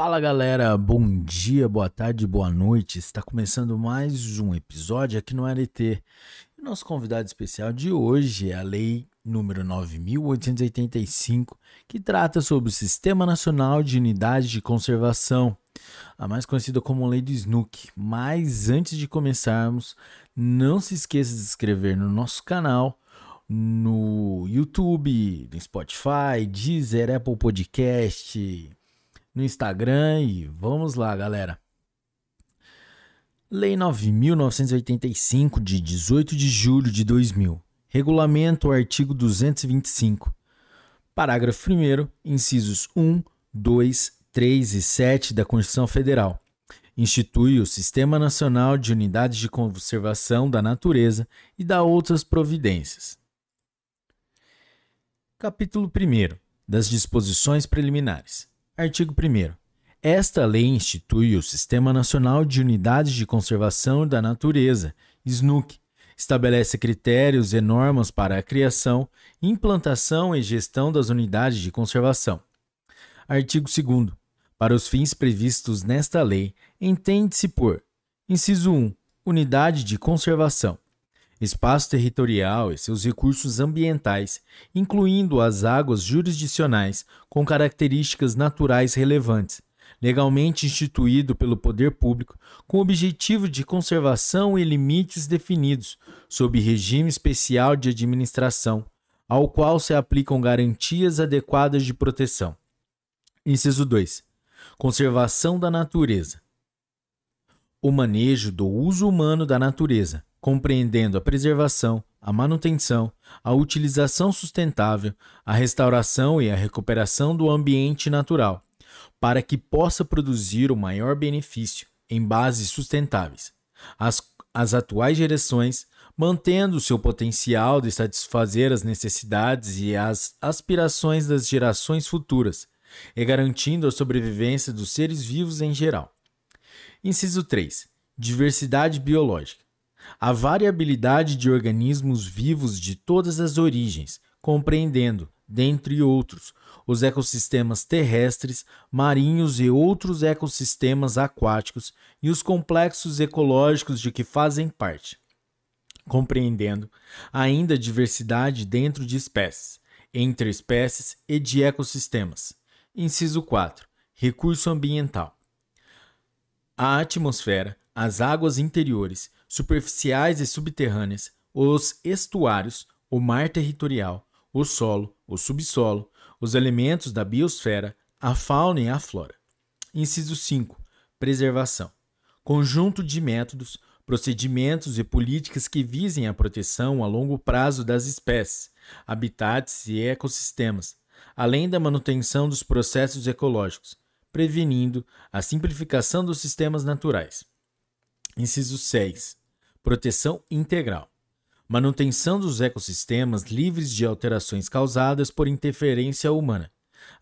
Fala galera, bom dia, boa tarde, boa noite. Está começando mais um episódio aqui no ART. E nosso convidado especial de hoje é a Lei número 9885, que trata sobre o Sistema Nacional de Unidade de Conservação, a mais conhecida como Lei do Snook. Mas antes de começarmos, não se esqueça de se inscrever no nosso canal no YouTube, no Spotify, Deezer, Apple Podcast, no Instagram e vamos lá, galera. Lei 9.985, de 18 de julho de 2000. Regulamento artigo 225. Parágrafo 1 incisos 1, 2, 3 e 7 da Constituição Federal. Institui o Sistema Nacional de Unidades de Conservação da Natureza e dá outras providências. Capítulo 1 das Disposições Preliminares. Artigo 1. Esta lei institui o Sistema Nacional de Unidades de Conservação da Natureza, SNUC, estabelece critérios e normas para a criação, implantação e gestão das unidades de conservação. Artigo 2. Para os fins previstos nesta lei, entende-se por: inciso 1. Unidade de conservação espaço territorial e seus recursos ambientais, incluindo as águas jurisdicionais com características naturais relevantes, legalmente instituído pelo poder público, com objetivo de conservação e limites definidos, sob regime especial de administração, ao qual se aplicam garantias adequadas de proteção. Inciso 2. Conservação da natureza. O manejo do uso humano da natureza, compreendendo a preservação, a manutenção, a utilização sustentável, a restauração e a recuperação do ambiente natural, para que possa produzir o maior benefício em bases sustentáveis. As, as atuais gerações, mantendo seu potencial de satisfazer as necessidades e as aspirações das gerações futuras, e garantindo a sobrevivência dos seres vivos em geral. Inciso 3. Diversidade biológica a variabilidade de organismos vivos de todas as origens, compreendendo, dentre outros, os ecossistemas terrestres, marinhos e outros ecossistemas aquáticos e os complexos ecológicos de que fazem parte, compreendendo ainda a diversidade dentro de espécies, entre espécies e de ecossistemas. Inciso 4. Recurso ambiental. A atmosfera, as águas interiores superficiais e subterrâneas, os estuários, o mar territorial, o solo, o subsolo, os elementos da biosfera, a fauna e a flora. Inciso 5. Preservação. Conjunto de métodos, procedimentos e políticas que visem a proteção a longo prazo das espécies, habitats e ecossistemas, além da manutenção dos processos ecológicos, prevenindo a simplificação dos sistemas naturais. Inciso 6. Proteção integral. Manutenção dos ecossistemas livres de alterações causadas por interferência humana,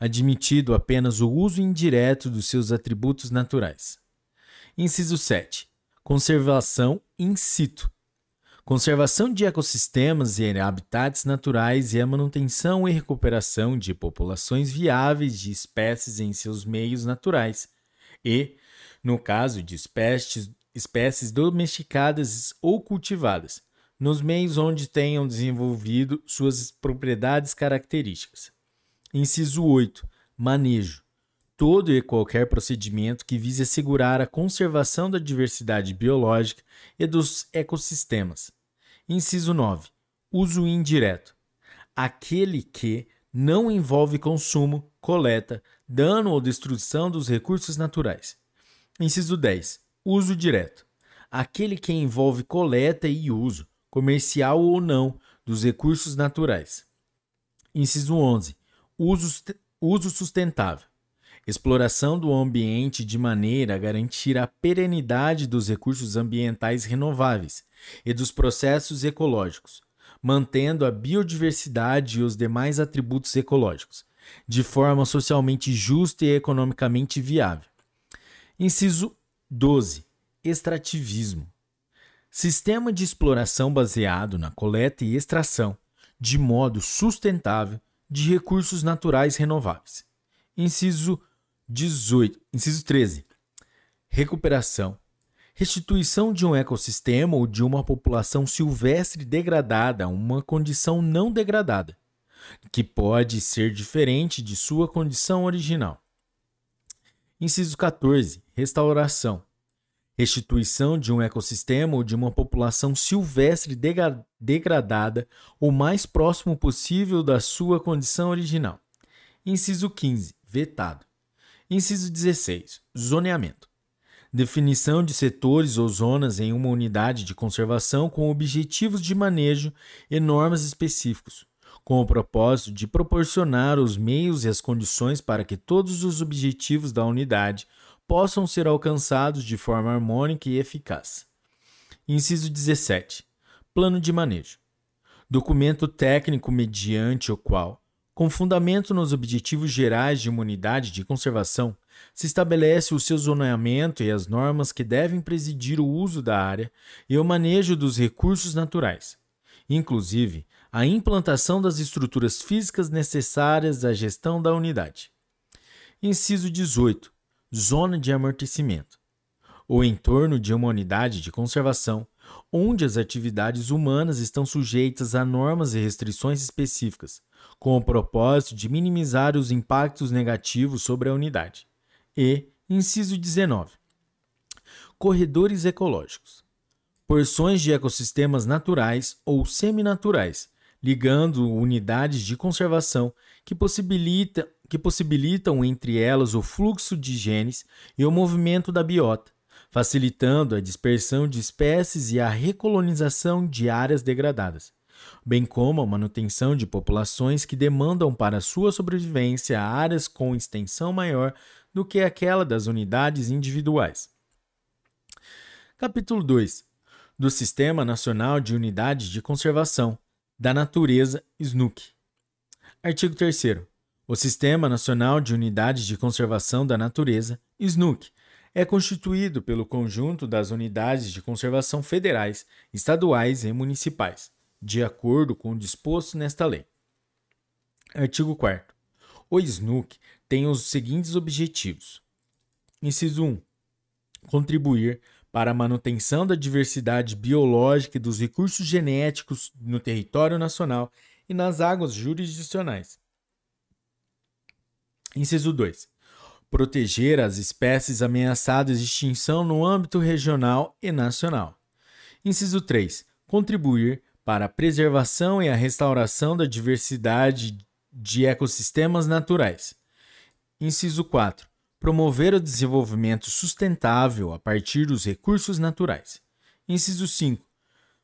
admitido apenas o uso indireto dos seus atributos naturais. Inciso 7. Conservação in situ. Conservação de ecossistemas e habitats naturais e a manutenção e recuperação de populações viáveis de espécies em seus meios naturais e, no caso de espécies espécies domesticadas ou cultivadas, nos meios onde tenham desenvolvido suas propriedades características. Inciso 8. Manejo. Todo e qualquer procedimento que vise assegurar a conservação da diversidade biológica e dos ecossistemas. Inciso 9. Uso indireto. Aquele que não envolve consumo, coleta, dano ou destruição dos recursos naturais. Inciso 10 Uso direto. Aquele que envolve coleta e uso, comercial ou não, dos recursos naturais. Inciso 11. Uso, uso sustentável. Exploração do ambiente de maneira a garantir a perenidade dos recursos ambientais renováveis e dos processos ecológicos, mantendo a biodiversidade e os demais atributos ecológicos, de forma socialmente justa e economicamente viável. Inciso 12. Extrativismo. Sistema de exploração baseado na coleta e extração, de modo sustentável, de recursos naturais renováveis. Inciso 18. Inciso 13. Recuperação. Restituição de um ecossistema ou de uma população silvestre degradada a uma condição não degradada, que pode ser diferente de sua condição original. Inciso 14. Restauração. Restituição de um ecossistema ou de uma população silvestre degradada o mais próximo possível da sua condição original. Inciso 15. Vetado. Inciso 16. Zoneamento. Definição de setores ou zonas em uma unidade de conservação com objetivos de manejo e normas específicos, com o propósito de proporcionar os meios e as condições para que todos os objetivos da unidade possam ser alcançados de forma harmônica e eficaz. Inciso 17. Plano de manejo. Documento técnico mediante o qual com fundamento nos objetivos gerais de uma unidade de conservação, se estabelece o seu zoneamento e as normas que devem presidir o uso da área e o manejo dos recursos naturais, inclusive a implantação das estruturas físicas necessárias à gestão da unidade. Inciso 18. Zona de amortecimento. O entorno de uma unidade de conservação, onde as atividades humanas estão sujeitas a normas e restrições específicas, com o propósito de minimizar os impactos negativos sobre a unidade. E, inciso 19. Corredores ecológicos. Porções de ecossistemas naturais ou seminaturais, ligando unidades de conservação que, possibilita, que possibilitam entre elas o fluxo de genes e o movimento da biota, facilitando a dispersão de espécies e a recolonização de áreas degradadas bem como a manutenção de populações que demandam para sua sobrevivência áreas com extensão maior do que aquela das unidades individuais. Capítulo 2 do Sistema Nacional de Unidades de Conservação da Natureza SNUC. Artigo 3 O Sistema Nacional de Unidades de Conservação da Natureza SNUC é constituído pelo conjunto das unidades de conservação federais, estaduais e municipais de acordo com o disposto nesta lei. Artigo 4. O SNUC tem os seguintes objetivos: Inciso 1. Contribuir para a manutenção da diversidade biológica e dos recursos genéticos no território nacional e nas águas jurisdicionais. Inciso 2. Proteger as espécies ameaçadas de extinção no âmbito regional e nacional. Inciso 3. Contribuir para a preservação e a restauração da diversidade de ecossistemas naturais. Inciso 4. Promover o desenvolvimento sustentável a partir dos recursos naturais. Inciso 5.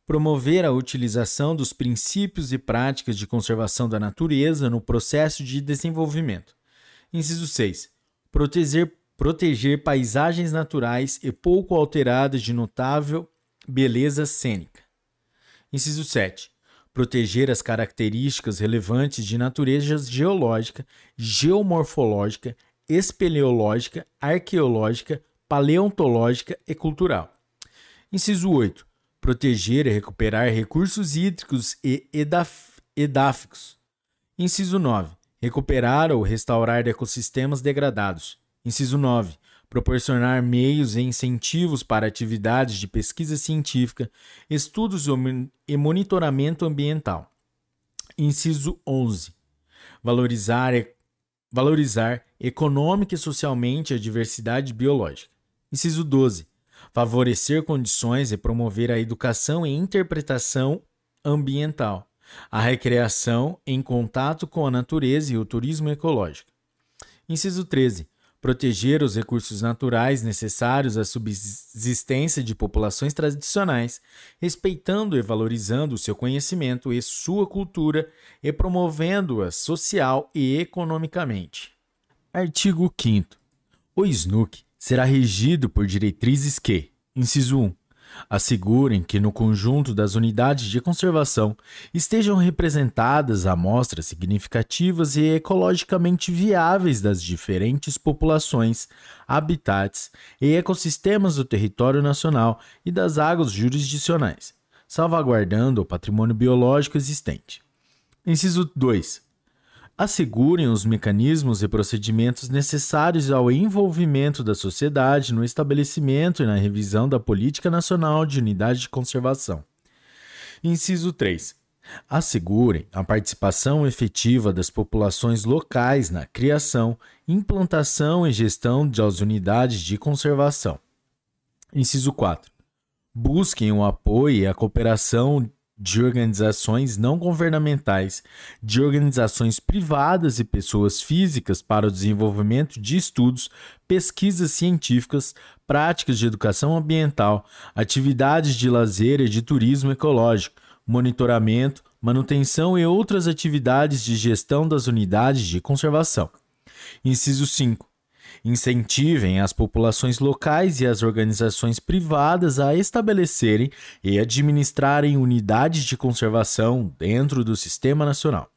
Promover a utilização dos princípios e práticas de conservação da natureza no processo de desenvolvimento. Inciso 6. Proteger, proteger paisagens naturais e pouco alteradas de notável beleza cênica. Inciso 7. Proteger as características relevantes de natureza geológica, geomorfológica, espeleológica, arqueológica, paleontológica e cultural. Inciso 8. Proteger e recuperar recursos hídricos e edáficos. Inciso 9. Recuperar ou restaurar ecossistemas degradados. Inciso 9 proporcionar meios e incentivos para atividades de pesquisa científica, estudos e monitoramento ambiental. Inciso 11. Valorizar, valorizar econômica e socialmente a diversidade biológica. Inciso 12. Favorecer condições e promover a educação e interpretação ambiental, a recreação em contato com a natureza e o turismo ecológico. Inciso 13 proteger os recursos naturais necessários à subsistência de populações tradicionais, respeitando e valorizando seu conhecimento e sua cultura e promovendo-a social e economicamente. Artigo 5 O SNUC será regido por diretrizes que, inciso 1, Assegurem que no conjunto das unidades de conservação estejam representadas amostras significativas e ecologicamente viáveis das diferentes populações, habitats e ecossistemas do território nacional e das águas jurisdicionais, salvaguardando o patrimônio biológico existente. Inciso 2. Assegurem os mecanismos e procedimentos necessários ao envolvimento da sociedade no estabelecimento e na revisão da Política Nacional de Unidade de Conservação. Inciso 3. Assegurem a participação efetiva das populações locais na criação, implantação e gestão das unidades de conservação. Inciso 4. Busquem o apoio e a cooperação de organizações não governamentais, de organizações privadas e pessoas físicas para o desenvolvimento de estudos, pesquisas científicas, práticas de educação ambiental, atividades de lazer e de turismo ecológico, monitoramento, manutenção e outras atividades de gestão das unidades de conservação. Inciso 5. Incentivem as populações locais e as organizações privadas a estabelecerem e administrarem unidades de conservação dentro do Sistema Nacional.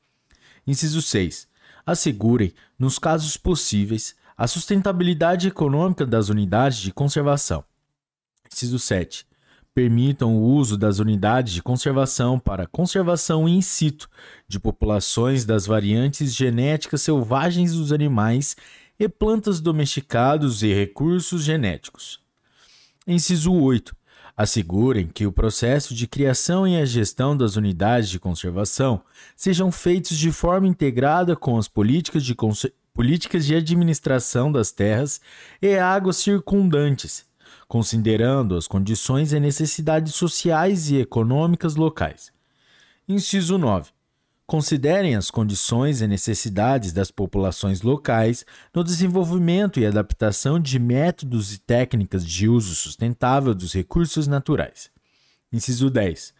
Inciso 6. Assegurem, nos casos possíveis, a sustentabilidade econômica das unidades de conservação. Inciso 7 permitam o uso das unidades de conservação para conservação in situ de populações das variantes genéticas selvagens dos animais e plantas domesticados e recursos genéticos. Inciso 8. Assegurem que o processo de criação e a gestão das unidades de conservação sejam feitos de forma integrada com as políticas de, políticas de administração das terras e águas circundantes, considerando as condições e necessidades sociais e econômicas locais. Inciso 9. Considerem as condições e necessidades das populações locais no desenvolvimento e adaptação de métodos e técnicas de uso sustentável dos recursos naturais. Inciso 10.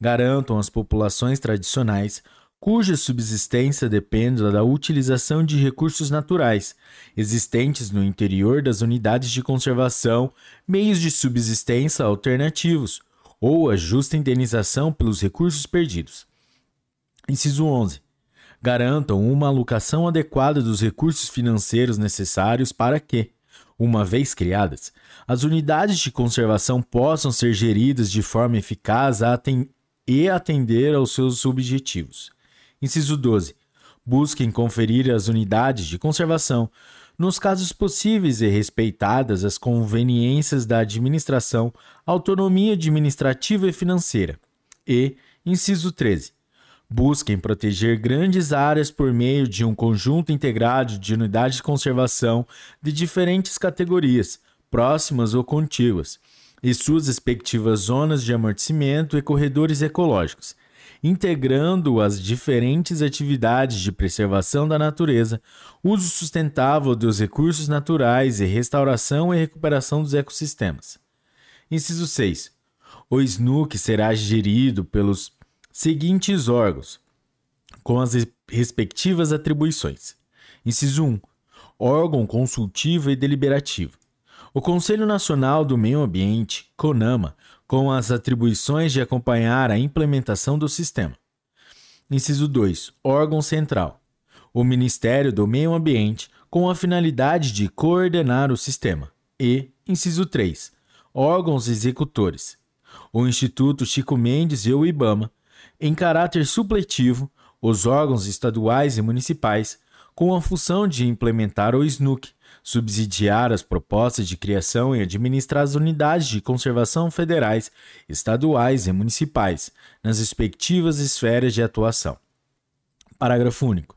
Garantam às populações tradicionais cuja subsistência depende da utilização de recursos naturais existentes no interior das unidades de conservação, meios de subsistência alternativos ou a justa indenização pelos recursos perdidos. Inciso 11. Garantam uma alocação adequada dos recursos financeiros necessários para que, uma vez criadas, as unidades de conservação possam ser geridas de forma eficaz e atender aos seus objetivos. Inciso 12. Busquem conferir às unidades de conservação, nos casos possíveis e respeitadas as conveniências da administração, autonomia administrativa e financeira. E, inciso 13. Busquem proteger grandes áreas por meio de um conjunto integrado de unidades de conservação de diferentes categorias, próximas ou contíguas, e suas respectivas zonas de amortecimento e corredores ecológicos, integrando as diferentes atividades de preservação da natureza, uso sustentável dos recursos naturais e restauração e recuperação dos ecossistemas. Inciso 6. O SNUC será gerido pelos seguintes órgãos, com as respectivas atribuições. Inciso 1. Órgão consultivo e deliberativo. O Conselho Nacional do Meio Ambiente, CONAMA, com as atribuições de acompanhar a implementação do sistema. Inciso 2. Órgão central. O Ministério do Meio Ambiente, com a finalidade de coordenar o sistema. E, inciso 3. Órgãos executores. O Instituto Chico Mendes e o IBAMA, em caráter supletivo, os órgãos estaduais e municipais, com a função de implementar o SNUC, subsidiar as propostas de criação e administrar as unidades de conservação federais, estaduais e municipais, nas respectivas esferas de atuação. Parágrafo único.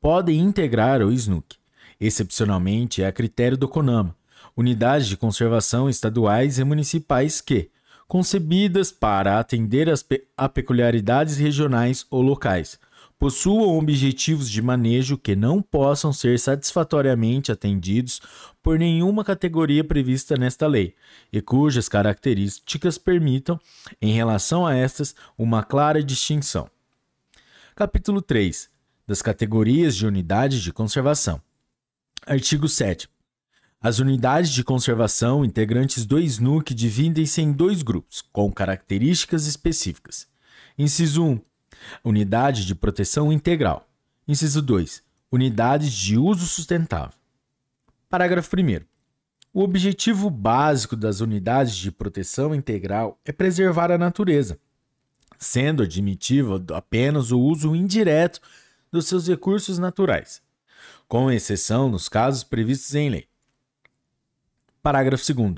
Podem integrar o SNUC, excepcionalmente a critério do CONAMA, unidades de conservação estaduais e municipais que, concebidas para atender pe a peculiaridades regionais ou locais, possuam objetivos de manejo que não possam ser satisfatoriamente atendidos por nenhuma categoria prevista nesta lei, e cujas características permitam, em relação a estas, uma clara distinção. Capítulo 3 das categorias de unidades de conservação. Artigo 7. As unidades de conservação integrantes do SNUC dividem-se em dois grupos, com características específicas. Inciso 1 Unidade de proteção integral. Inciso 2. Unidades de uso sustentável. Parágrafo 1. O objetivo básico das unidades de proteção integral é preservar a natureza, sendo admitível apenas o uso indireto dos seus recursos naturais, com exceção nos casos previstos em lei. Parágrafo 2.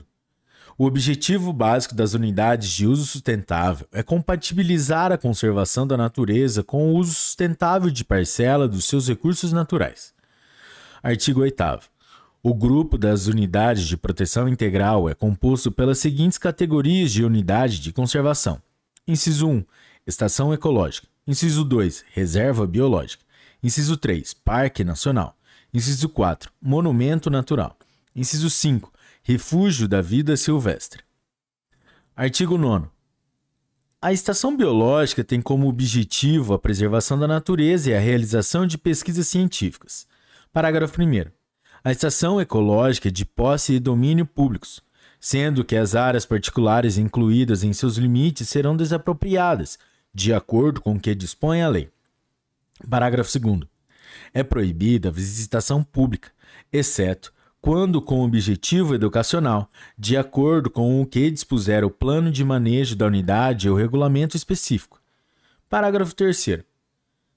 O objetivo básico das unidades de uso sustentável é compatibilizar a conservação da natureza com o uso sustentável de parcela dos seus recursos naturais. Artigo 8. O grupo das unidades de proteção integral é composto pelas seguintes categorias de unidade de conservação: Inciso 1, Estação Ecológica. Inciso 2, Reserva Biológica. Inciso 3, Parque Nacional. Inciso 4, Monumento Natural. Inciso 5, Refúgio da Vida Silvestre. Artigo 9. A estação biológica tem como objetivo a preservação da natureza e a realização de pesquisas científicas. Parágrafo 1. A estação ecológica é de posse e domínio públicos, sendo que as áreas particulares incluídas em seus limites serão desapropriadas, de acordo com o que dispõe a lei. Parágrafo 2. É proibida a visitação pública, exceto quando com objetivo educacional, de acordo com o que dispuser o plano de manejo da unidade ou regulamento específico. Parágrafo 3.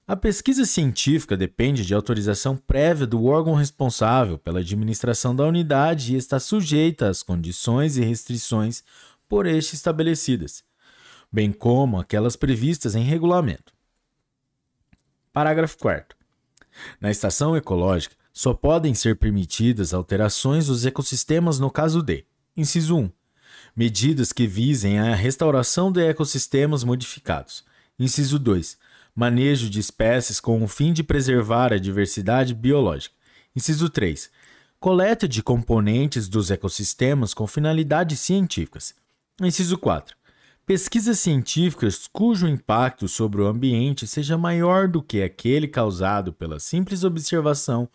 A pesquisa científica depende de autorização prévia do órgão responsável pela administração da unidade e está sujeita às condições e restrições por este estabelecidas, bem como aquelas previstas em regulamento. Parágrafo 4. Na estação ecológica, só podem ser permitidas alterações dos ecossistemas no caso de: inciso 1. Medidas que visem a restauração de ecossistemas modificados. Inciso 2 manejo de espécies com o fim de preservar a diversidade biológica. Inciso 3. Coleta de componentes dos ecossistemas com finalidades científicas. Inciso 4. Pesquisas científicas cujo impacto sobre o ambiente seja maior do que aquele causado pela simples observação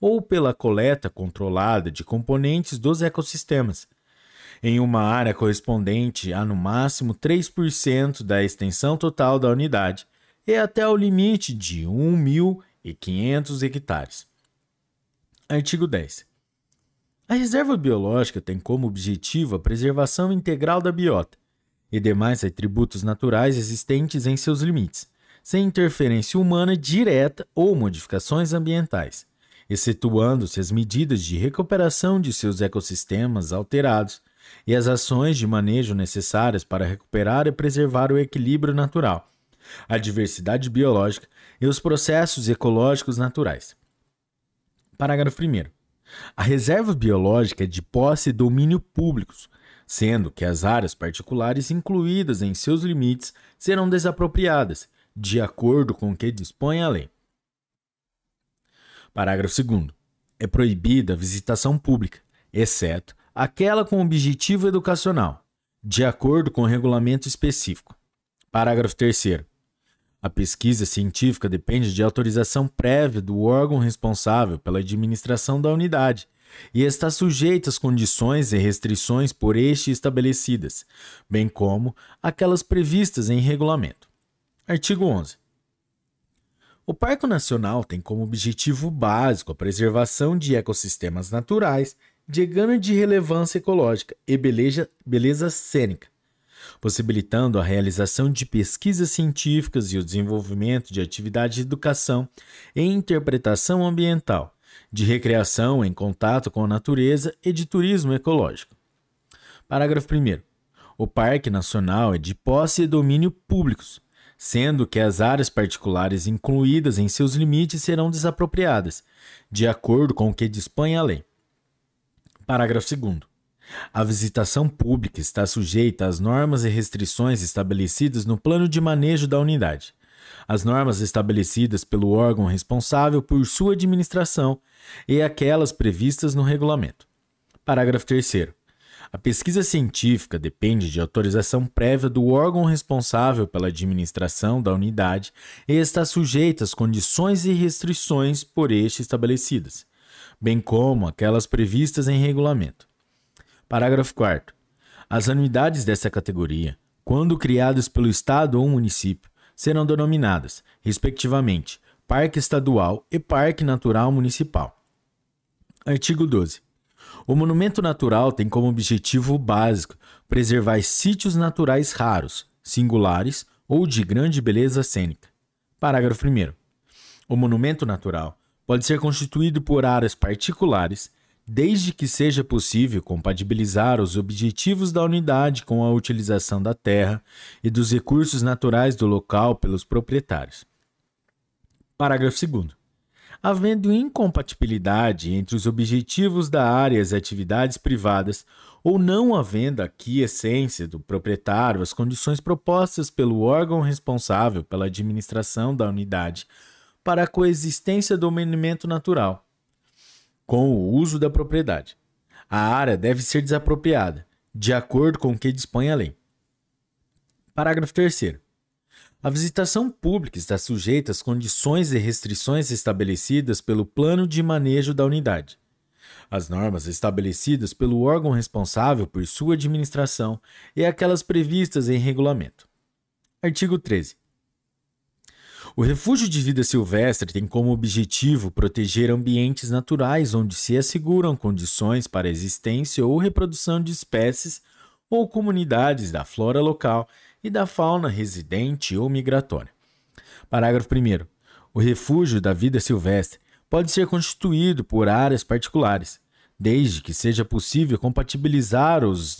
ou pela coleta controlada de componentes dos ecossistemas, em uma área correspondente a no máximo 3% da extensão total da unidade, e até o limite de 1.500 hectares. Artigo 10. A reserva biológica tem como objetivo a preservação integral da biota e demais atributos naturais existentes em seus limites, sem interferência humana direta ou modificações ambientais, excetuando-se as medidas de recuperação de seus ecossistemas alterados e as ações de manejo necessárias para recuperar e preservar o equilíbrio natural a diversidade biológica e os processos ecológicos naturais. Parágrafo 1. A reserva biológica é de posse e domínio públicos, sendo que as áreas particulares incluídas em seus limites serão desapropriadas, de acordo com o que dispõe a lei. Parágrafo 2. É proibida a visitação pública, exceto aquela com objetivo educacional, de acordo com o regulamento específico. Parágrafo 3. A pesquisa científica depende de autorização prévia do órgão responsável pela administração da unidade e está sujeita às condições e restrições por este estabelecidas, bem como aquelas previstas em regulamento. Artigo 11. O Parque Nacional tem como objetivo básico a preservação de ecossistemas naturais de grande relevância ecológica e beleza, beleza cênica possibilitando a realização de pesquisas científicas e o desenvolvimento de atividades de educação e interpretação ambiental, de recreação em contato com a natureza e de turismo ecológico. Parágrafo 1. O Parque Nacional é de posse e domínio públicos, sendo que as áreas particulares incluídas em seus limites serão desapropriadas, de acordo com o que dispõe a lei. Parágrafo 2. A visitação pública está sujeita às normas e restrições estabelecidas no plano de manejo da unidade. As normas estabelecidas pelo órgão responsável por sua administração e aquelas previstas no regulamento. Parágrafo 3. A pesquisa científica depende de autorização prévia do órgão responsável pela administração da unidade e está sujeita às condições e restrições por este estabelecidas, bem como aquelas previstas em regulamento. Parágrafo 4. As anuidades dessa categoria, quando criadas pelo Estado ou município, serão denominadas, respectivamente, Parque Estadual e Parque Natural Municipal. Artigo 12. O monumento natural tem como objetivo básico preservar sítios naturais raros, singulares ou de grande beleza cênica. Parágrafo 1. O monumento natural pode ser constituído por áreas particulares, desde que seja possível compatibilizar os objetivos da unidade com a utilização da terra e dos recursos naturais do local pelos proprietários. Parágrafo 2. Havendo incompatibilidade entre os objetivos da área e as atividades privadas, ou não havendo aqui essência do proprietário as condições propostas pelo órgão responsável pela administração da unidade para a coexistência do monumento natural com o uso da propriedade. A área deve ser desapropriada, de acordo com o que dispõe a lei. Parágrafo 3. A visitação pública está sujeita às condições e restrições estabelecidas pelo plano de manejo da unidade. As normas estabelecidas pelo órgão responsável por sua administração e aquelas previstas em regulamento. Artigo 13. O refúgio de vida silvestre tem como objetivo proteger ambientes naturais onde se asseguram condições para a existência ou reprodução de espécies ou comunidades da flora local e da fauna residente ou migratória. Parágrafo 1. O refúgio da vida silvestre pode ser constituído por áreas particulares, desde que seja possível compatibilizar os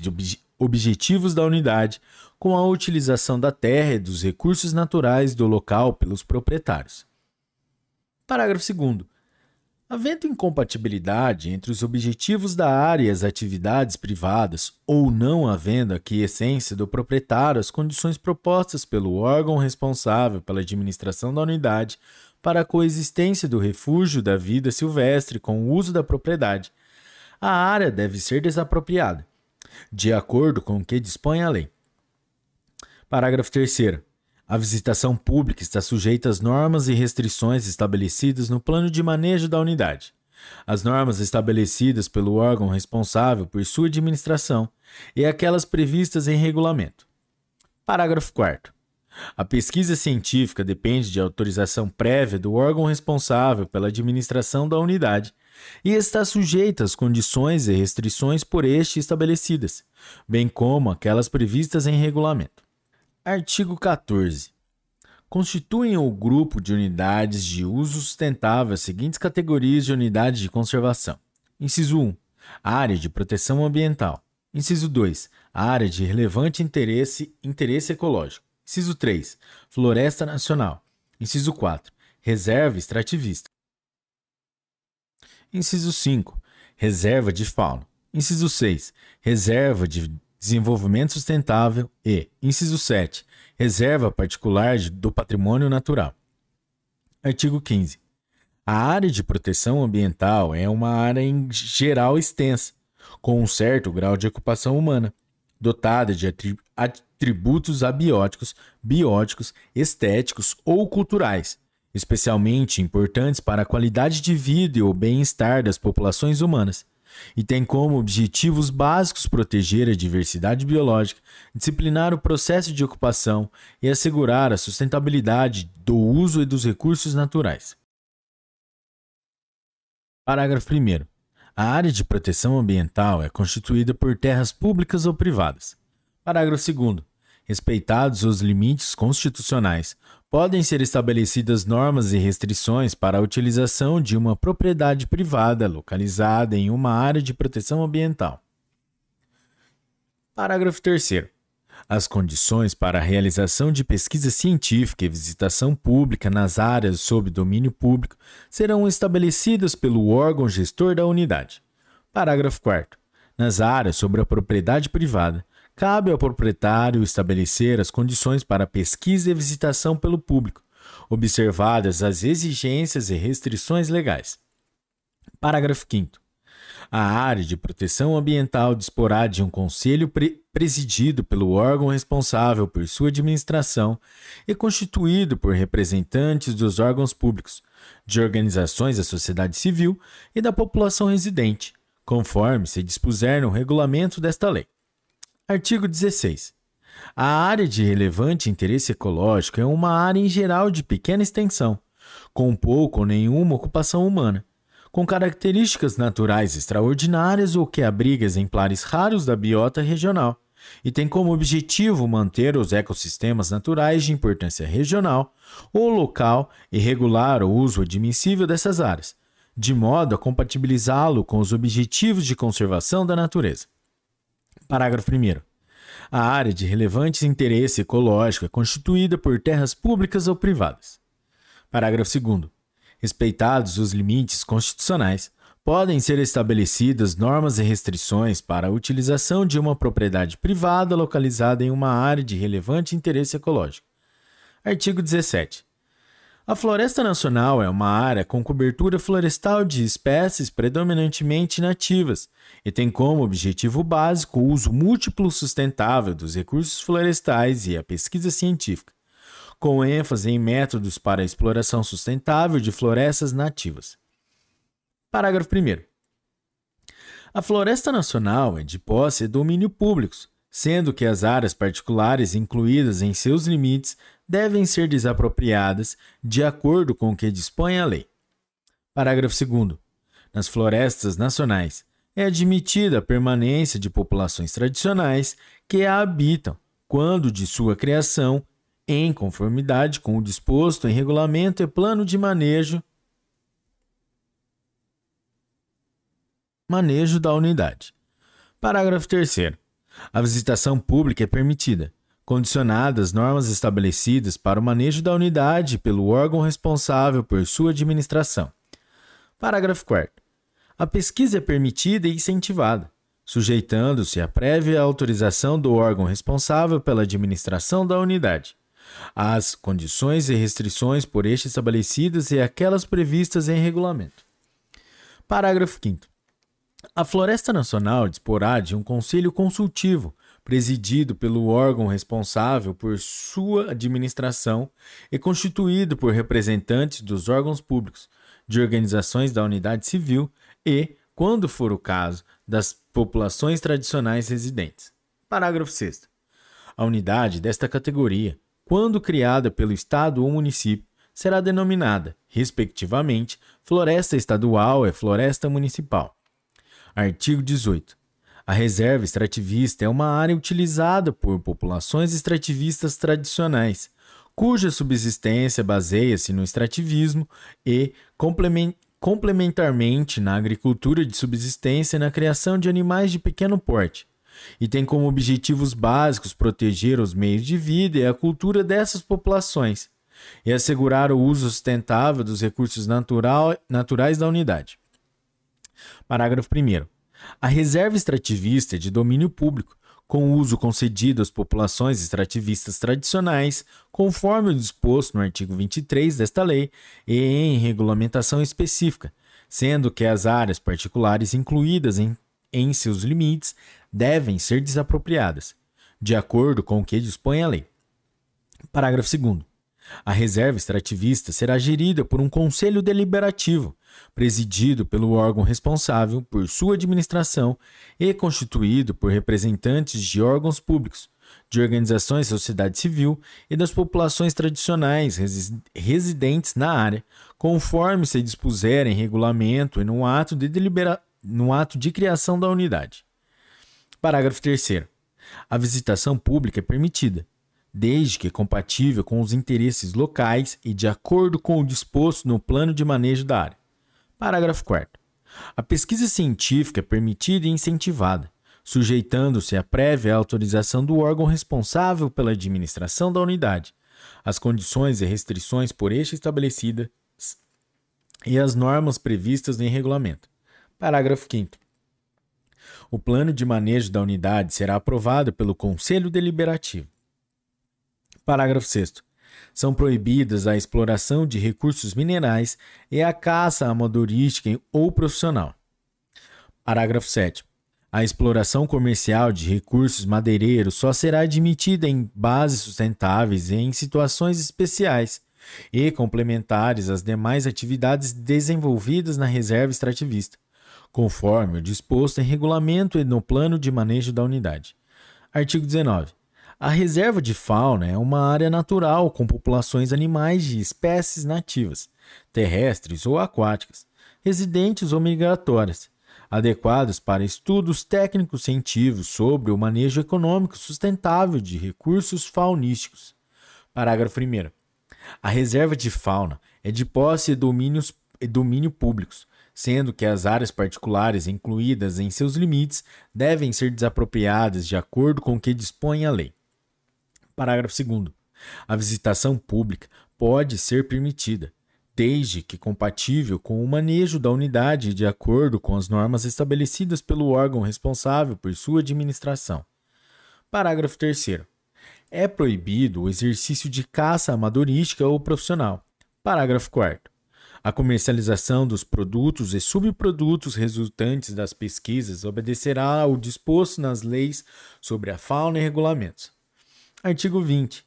objetivos da unidade com a utilização da terra e dos recursos naturais do local pelos proprietários. Parágrafo 2. Havendo incompatibilidade entre os objetivos da área e as atividades privadas, ou não havendo aquiescência do proprietário às condições propostas pelo órgão responsável pela administração da unidade para a coexistência do refúgio da vida silvestre com o uso da propriedade, a área deve ser desapropriada, de acordo com o que dispõe a lei. Parágrafo 3. A visitação pública está sujeita às normas e restrições estabelecidas no plano de manejo da unidade. As normas estabelecidas pelo órgão responsável por sua administração e aquelas previstas em regulamento. Parágrafo 4. A pesquisa científica depende de autorização prévia do órgão responsável pela administração da unidade e está sujeita às condições e restrições por este estabelecidas, bem como aquelas previstas em regulamento. Artigo 14. Constituem o grupo de unidades de uso sustentável as seguintes categorias de unidades de conservação: Inciso 1. Área de proteção ambiental. Inciso 2. Área de relevante interesse, interesse ecológico. Inciso 3. Floresta nacional. Inciso 4. Reserva extrativista. Inciso 5. Reserva de fauna. Inciso 6. Reserva de desenvolvimento sustentável e, inciso 7, reserva particular do patrimônio natural. Artigo 15. A área de proteção ambiental é uma área em geral extensa, com um certo grau de ocupação humana, dotada de atributos abióticos, bióticos, estéticos ou culturais, especialmente importantes para a qualidade de vida e o bem-estar das populações humanas e tem como objetivos básicos proteger a diversidade biológica, disciplinar o processo de ocupação e assegurar a sustentabilidade do uso e dos recursos naturais. Parágrafo 1. A área de proteção ambiental é constituída por terras públicas ou privadas. Parágrafo 2. Respeitados os limites constitucionais, podem ser estabelecidas normas e restrições para a utilização de uma propriedade privada localizada em uma área de proteção ambiental. Parágrafo 3. As condições para a realização de pesquisa científica e visitação pública nas áreas sob domínio público serão estabelecidas pelo órgão gestor da unidade. Parágrafo 4. Nas áreas sobre a propriedade privada, Cabe ao proprietário estabelecer as condições para pesquisa e visitação pelo público, observadas as exigências e restrições legais. Parágrafo 5. A área de proteção ambiental disporá de um conselho pre presidido pelo órgão responsável por sua administração e constituído por representantes dos órgãos públicos, de organizações da sociedade civil e da população residente, conforme se dispuser no regulamento desta lei. Artigo 16. A área de relevante interesse ecológico é uma área em geral de pequena extensão, com pouco ou nenhuma ocupação humana, com características naturais extraordinárias ou que abriga exemplares raros da biota regional, e tem como objetivo manter os ecossistemas naturais de importância regional ou local e regular o uso admissível dessas áreas, de modo a compatibilizá-lo com os objetivos de conservação da natureza. Parágrafo 1. A área de relevante interesse ecológico é constituída por terras públicas ou privadas. Parágrafo 2. Respeitados os limites constitucionais, podem ser estabelecidas normas e restrições para a utilização de uma propriedade privada localizada em uma área de relevante interesse ecológico. Artigo 17. A Floresta Nacional é uma área com cobertura florestal de espécies predominantemente nativas e tem como objetivo básico o uso múltiplo sustentável dos recursos florestais e a pesquisa científica, com ênfase em métodos para a exploração sustentável de florestas nativas. Parágrafo 1. A Floresta Nacional é de posse e domínio públicos, sendo que as áreas particulares incluídas em seus limites devem ser desapropriadas de acordo com o que dispõe a lei. Parágrafo 2. Nas florestas nacionais é admitida a permanência de populações tradicionais que a habitam, quando de sua criação, em conformidade com o disposto em regulamento e plano de manejo Manejo da unidade. Parágrafo 3. A visitação pública é permitida, condicionada às normas estabelecidas para o manejo da unidade pelo órgão responsável por sua administração. Parágrafo 4. A pesquisa é permitida e incentivada, sujeitando-se à prévia autorização do órgão responsável pela administração da unidade, às condições e restrições por este estabelecidas e aquelas previstas em regulamento. Parágrafo 5. A Floresta Nacional disporá de um conselho consultivo, presidido pelo órgão responsável por sua administração e constituído por representantes dos órgãos públicos, de organizações da unidade civil e, quando for o caso, das populações tradicionais residentes. Parágrafo 6. A unidade desta categoria, quando criada pelo Estado ou município, será denominada, respectivamente, Floresta Estadual e Floresta Municipal. Artigo 18. A reserva extrativista é uma área utilizada por populações extrativistas tradicionais, cuja subsistência baseia-se no extrativismo e, complementarmente, na agricultura de subsistência e na criação de animais de pequeno porte, e tem como objetivos básicos proteger os meios de vida e a cultura dessas populações e assegurar o uso sustentável dos recursos natural, naturais da unidade. Parágrafo 1. A reserva extrativista é de domínio público, com uso concedido às populações extrativistas tradicionais, conforme o disposto no artigo 23 desta lei e em regulamentação específica, sendo que as áreas particulares incluídas em, em seus limites devem ser desapropriadas, de acordo com o que dispõe a lei. Parágrafo 2. A reserva extrativista será gerida por um conselho deliberativo, presidido pelo órgão responsável por sua administração e constituído por representantes de órgãos públicos, de organizações da sociedade civil e das populações tradicionais residentes na área, conforme se dispuser em regulamento e no ato de, delibera ato de criação da unidade. Parágrafo 3. A visitação pública é permitida, desde que compatível com os interesses locais e de acordo com o disposto no plano de manejo da área. Parágrafo 4. A pesquisa científica é permitida e incentivada, sujeitando-se à prévia autorização do órgão responsável pela administração da unidade, as condições e restrições por este estabelecidas e as normas previstas em regulamento. Parágrafo 5. O plano de manejo da unidade será aprovado pelo Conselho Deliberativo. Parágrafo 6. São proibidas a exploração de recursos minerais e a caça amadorística ou profissional. Parágrafo 7. A exploração comercial de recursos madeireiros só será admitida em bases sustentáveis e em situações especiais e complementares às demais atividades desenvolvidas na reserva extrativista, conforme o disposto em regulamento e no plano de manejo da unidade. Artigo 19. A reserva de fauna é uma área natural com populações animais de espécies nativas, terrestres ou aquáticas, residentes ou migratórias, adequados para estudos técnicos científicos sobre o manejo econômico sustentável de recursos faunísticos. Parágrafo 1. A reserva de fauna é de posse e domínios, domínio públicos, sendo que as áreas particulares incluídas em seus limites devem ser desapropriadas de acordo com o que dispõe a lei. Parágrafo 2. A visitação pública pode ser permitida, desde que compatível com o manejo da unidade de acordo com as normas estabelecidas pelo órgão responsável por sua administração. Parágrafo 3. É proibido o exercício de caça amadorística ou profissional. Parágrafo 4. A comercialização dos produtos e subprodutos resultantes das pesquisas obedecerá ao disposto nas leis sobre a fauna e regulamentos. Artigo 20.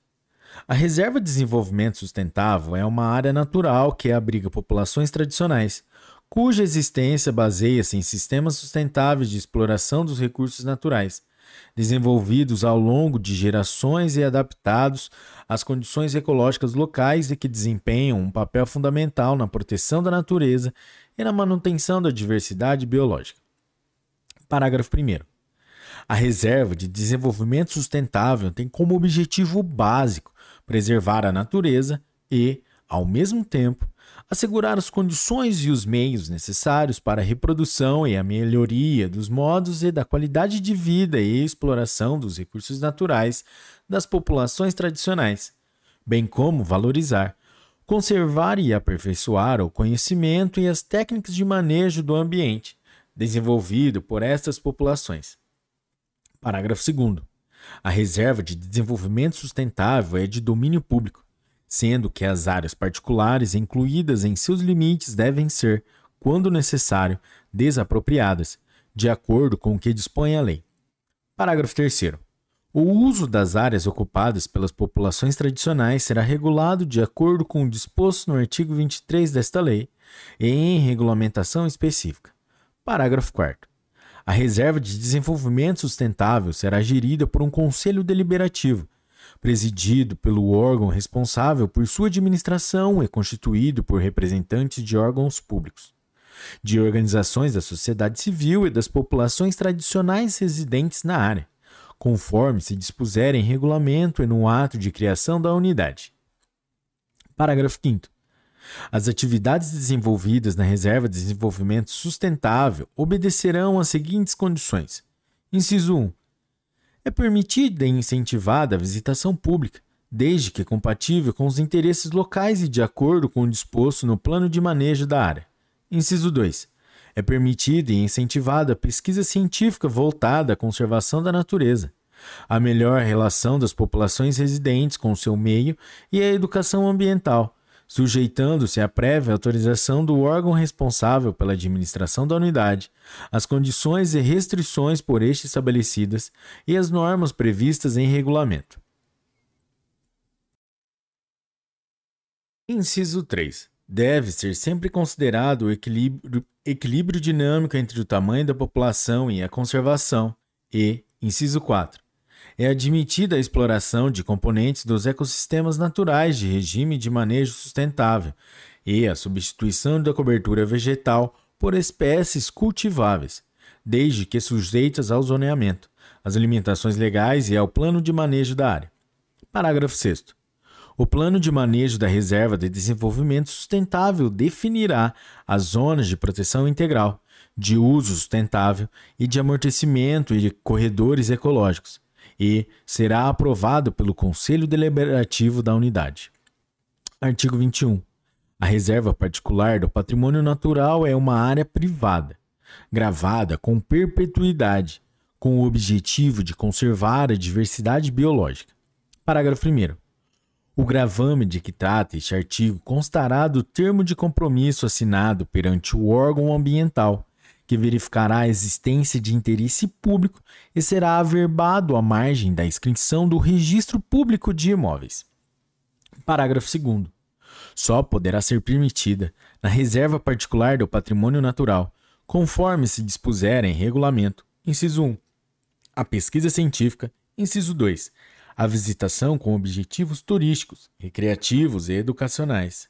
A Reserva de Desenvolvimento Sustentável é uma área natural que abriga populações tradicionais, cuja existência baseia-se em sistemas sustentáveis de exploração dos recursos naturais, desenvolvidos ao longo de gerações e adaptados às condições ecológicas locais e que desempenham um papel fundamental na proteção da natureza e na manutenção da diversidade biológica. Parágrafo 1. A Reserva de Desenvolvimento Sustentável tem como objetivo básico preservar a natureza e, ao mesmo tempo, assegurar as condições e os meios necessários para a reprodução e a melhoria dos modos e da qualidade de vida e exploração dos recursos naturais das populações tradicionais, bem como valorizar, conservar e aperfeiçoar o conhecimento e as técnicas de manejo do ambiente desenvolvido por estas populações. Parágrafo 2. A reserva de desenvolvimento sustentável é de domínio público, sendo que as áreas particulares incluídas em seus limites devem ser, quando necessário, desapropriadas, de acordo com o que dispõe a lei. Parágrafo 3. O uso das áreas ocupadas pelas populações tradicionais será regulado de acordo com o disposto no artigo 23 desta lei e em regulamentação específica. Parágrafo 4. A reserva de desenvolvimento sustentável será gerida por um conselho deliberativo, presidido pelo órgão responsável por sua administração e constituído por representantes de órgãos públicos, de organizações da sociedade civil e das populações tradicionais residentes na área, conforme se dispuser em regulamento e no ato de criação da unidade. Parágrafo 5. As atividades desenvolvidas na Reserva de Desenvolvimento Sustentável obedecerão às seguintes condições. Inciso 1. É permitida e incentivada a visitação pública, desde que compatível com os interesses locais e de acordo com o disposto no plano de manejo da área. Inciso 2. É permitida e incentivada a pesquisa científica voltada à conservação da natureza, a melhor relação das populações residentes com o seu meio e a educação ambiental sujeitando-se à prévia autorização do órgão responsável pela administração da unidade, as condições e restrições por este estabelecidas e as normas previstas em regulamento. Inciso 3. Deve ser sempre considerado o equilíbrio, equilíbrio dinâmico entre o tamanho da população e a conservação, e, inciso 4, é admitida a exploração de componentes dos ecossistemas naturais de regime de manejo sustentável e a substituição da cobertura vegetal por espécies cultiváveis, desde que sujeitas ao zoneamento, às limitações legais e ao plano de manejo da área. Parágrafo 6. O plano de manejo da Reserva de Desenvolvimento Sustentável definirá as zonas de proteção integral, de uso sustentável e de amortecimento e de corredores ecológicos, e será aprovado pelo Conselho Deliberativo da Unidade. Artigo 21. A reserva particular do patrimônio natural é uma área privada, gravada com perpetuidade, com o objetivo de conservar a diversidade biológica. Parágrafo 1. O gravame de que trata este artigo constará do termo de compromisso assinado perante o órgão ambiental que verificará a existência de interesse público e será averbado à margem da inscrição do Registro Público de Imóveis. Parágrafo 2. Só poderá ser permitida, na reserva particular do patrimônio natural, conforme se dispuser em regulamento, inciso 1, a pesquisa científica, inciso 2, a visitação com objetivos turísticos, recreativos e educacionais.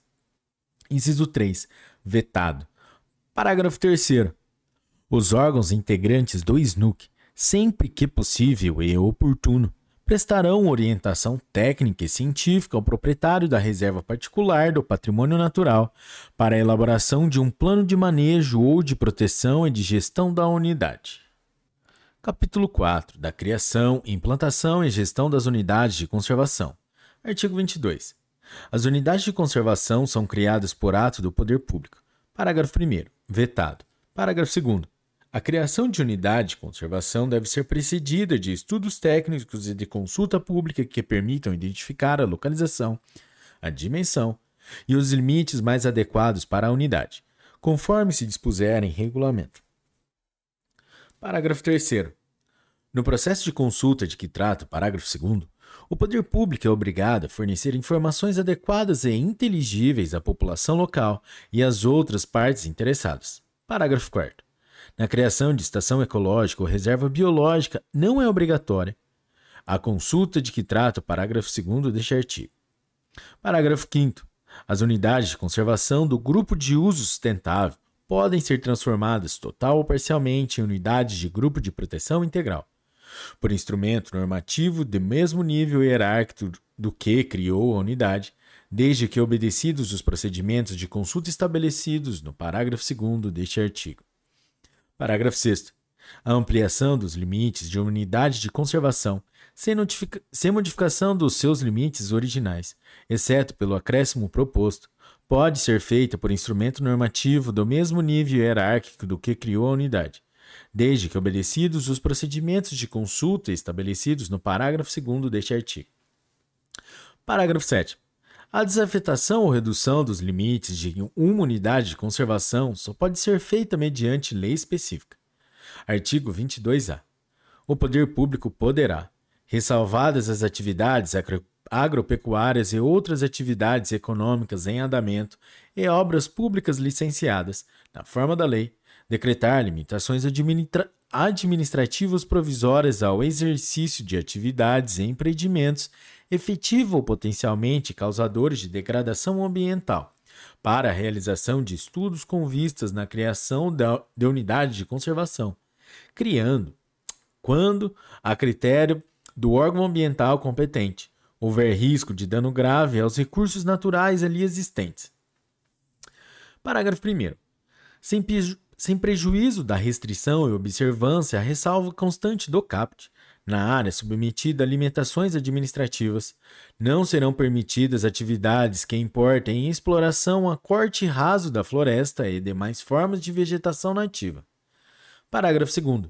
Inciso 3, vetado. Parágrafo 3 Os órgãos integrantes do SNUC, sempre que possível e oportuno, prestarão orientação técnica e científica ao proprietário da reserva particular do patrimônio natural para a elaboração de um plano de manejo ou de proteção e de gestão da unidade. Capítulo 4 da Criação, Implantação e Gestão das Unidades de Conservação. Artigo 22. As unidades de conservação são criadas por ato do poder público. Parágrafo 1. Vetado. Parágrafo 2. A criação de unidade de conservação deve ser precedida de estudos técnicos e de consulta pública que permitam identificar a localização, a dimensão e os limites mais adequados para a unidade, conforme se dispuser em regulamento. Parágrafo 3. No processo de consulta de que trata o parágrafo 2, o poder público é obrigado a fornecer informações adequadas e inteligíveis à população local e às outras partes interessadas. Parágrafo 4. Na criação de estação ecológica ou reserva biológica, não é obrigatória a consulta de que trata o parágrafo 2 deste artigo. Parágrafo 5. As unidades de conservação do grupo de uso sustentável podem ser transformadas total ou parcialmente em unidades de grupo de proteção integral, por instrumento normativo de mesmo nível hierárquico do que criou a unidade, desde que obedecidos os procedimentos de consulta estabelecidos no parágrafo 2 deste artigo. Parágrafo 6. A ampliação dos limites de unidade de conservação, sem, sem modificação dos seus limites originais, exceto pelo acréscimo proposto, pode ser feita por instrumento normativo do mesmo nível hierárquico do que criou a unidade, desde que obedecidos os procedimentos de consulta estabelecidos no parágrafo 2 deste artigo. Parágrafo 7. A desafetação ou redução dos limites de uma unidade de conservação só pode ser feita mediante lei específica. Artigo 22-A. O poder público poderá, ressalvadas as atividades agropecuárias e outras atividades econômicas em andamento e obras públicas licenciadas, na forma da lei, decretar limitações administra administrativas provisórias ao exercício de atividades e empreendimentos efetivo ou potencialmente causadores de degradação ambiental, para a realização de estudos com vistas na criação de unidade de conservação, criando, quando, a critério do órgão ambiental competente, houver risco de dano grave aos recursos naturais ali existentes. Parágrafo 1. Sem, sem prejuízo da restrição e observância a ressalva constante do CAPT, na área submetida a limitações administrativas, não serão permitidas atividades que importem em exploração a corte raso da floresta e demais formas de vegetação nativa. Parágrafo 2.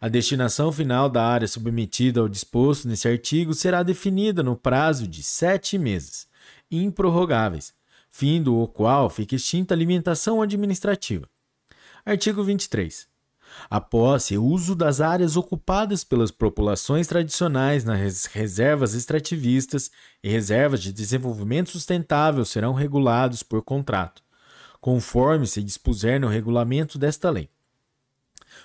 A destinação final da área submetida ao disposto nesse artigo será definida no prazo de sete meses, improrrogáveis, fim do qual fica extinta a limitação administrativa. Artigo 23. A posse e o uso das áreas ocupadas pelas populações tradicionais nas reservas extrativistas e reservas de desenvolvimento sustentável serão regulados por contrato, conforme se dispuser no regulamento desta lei.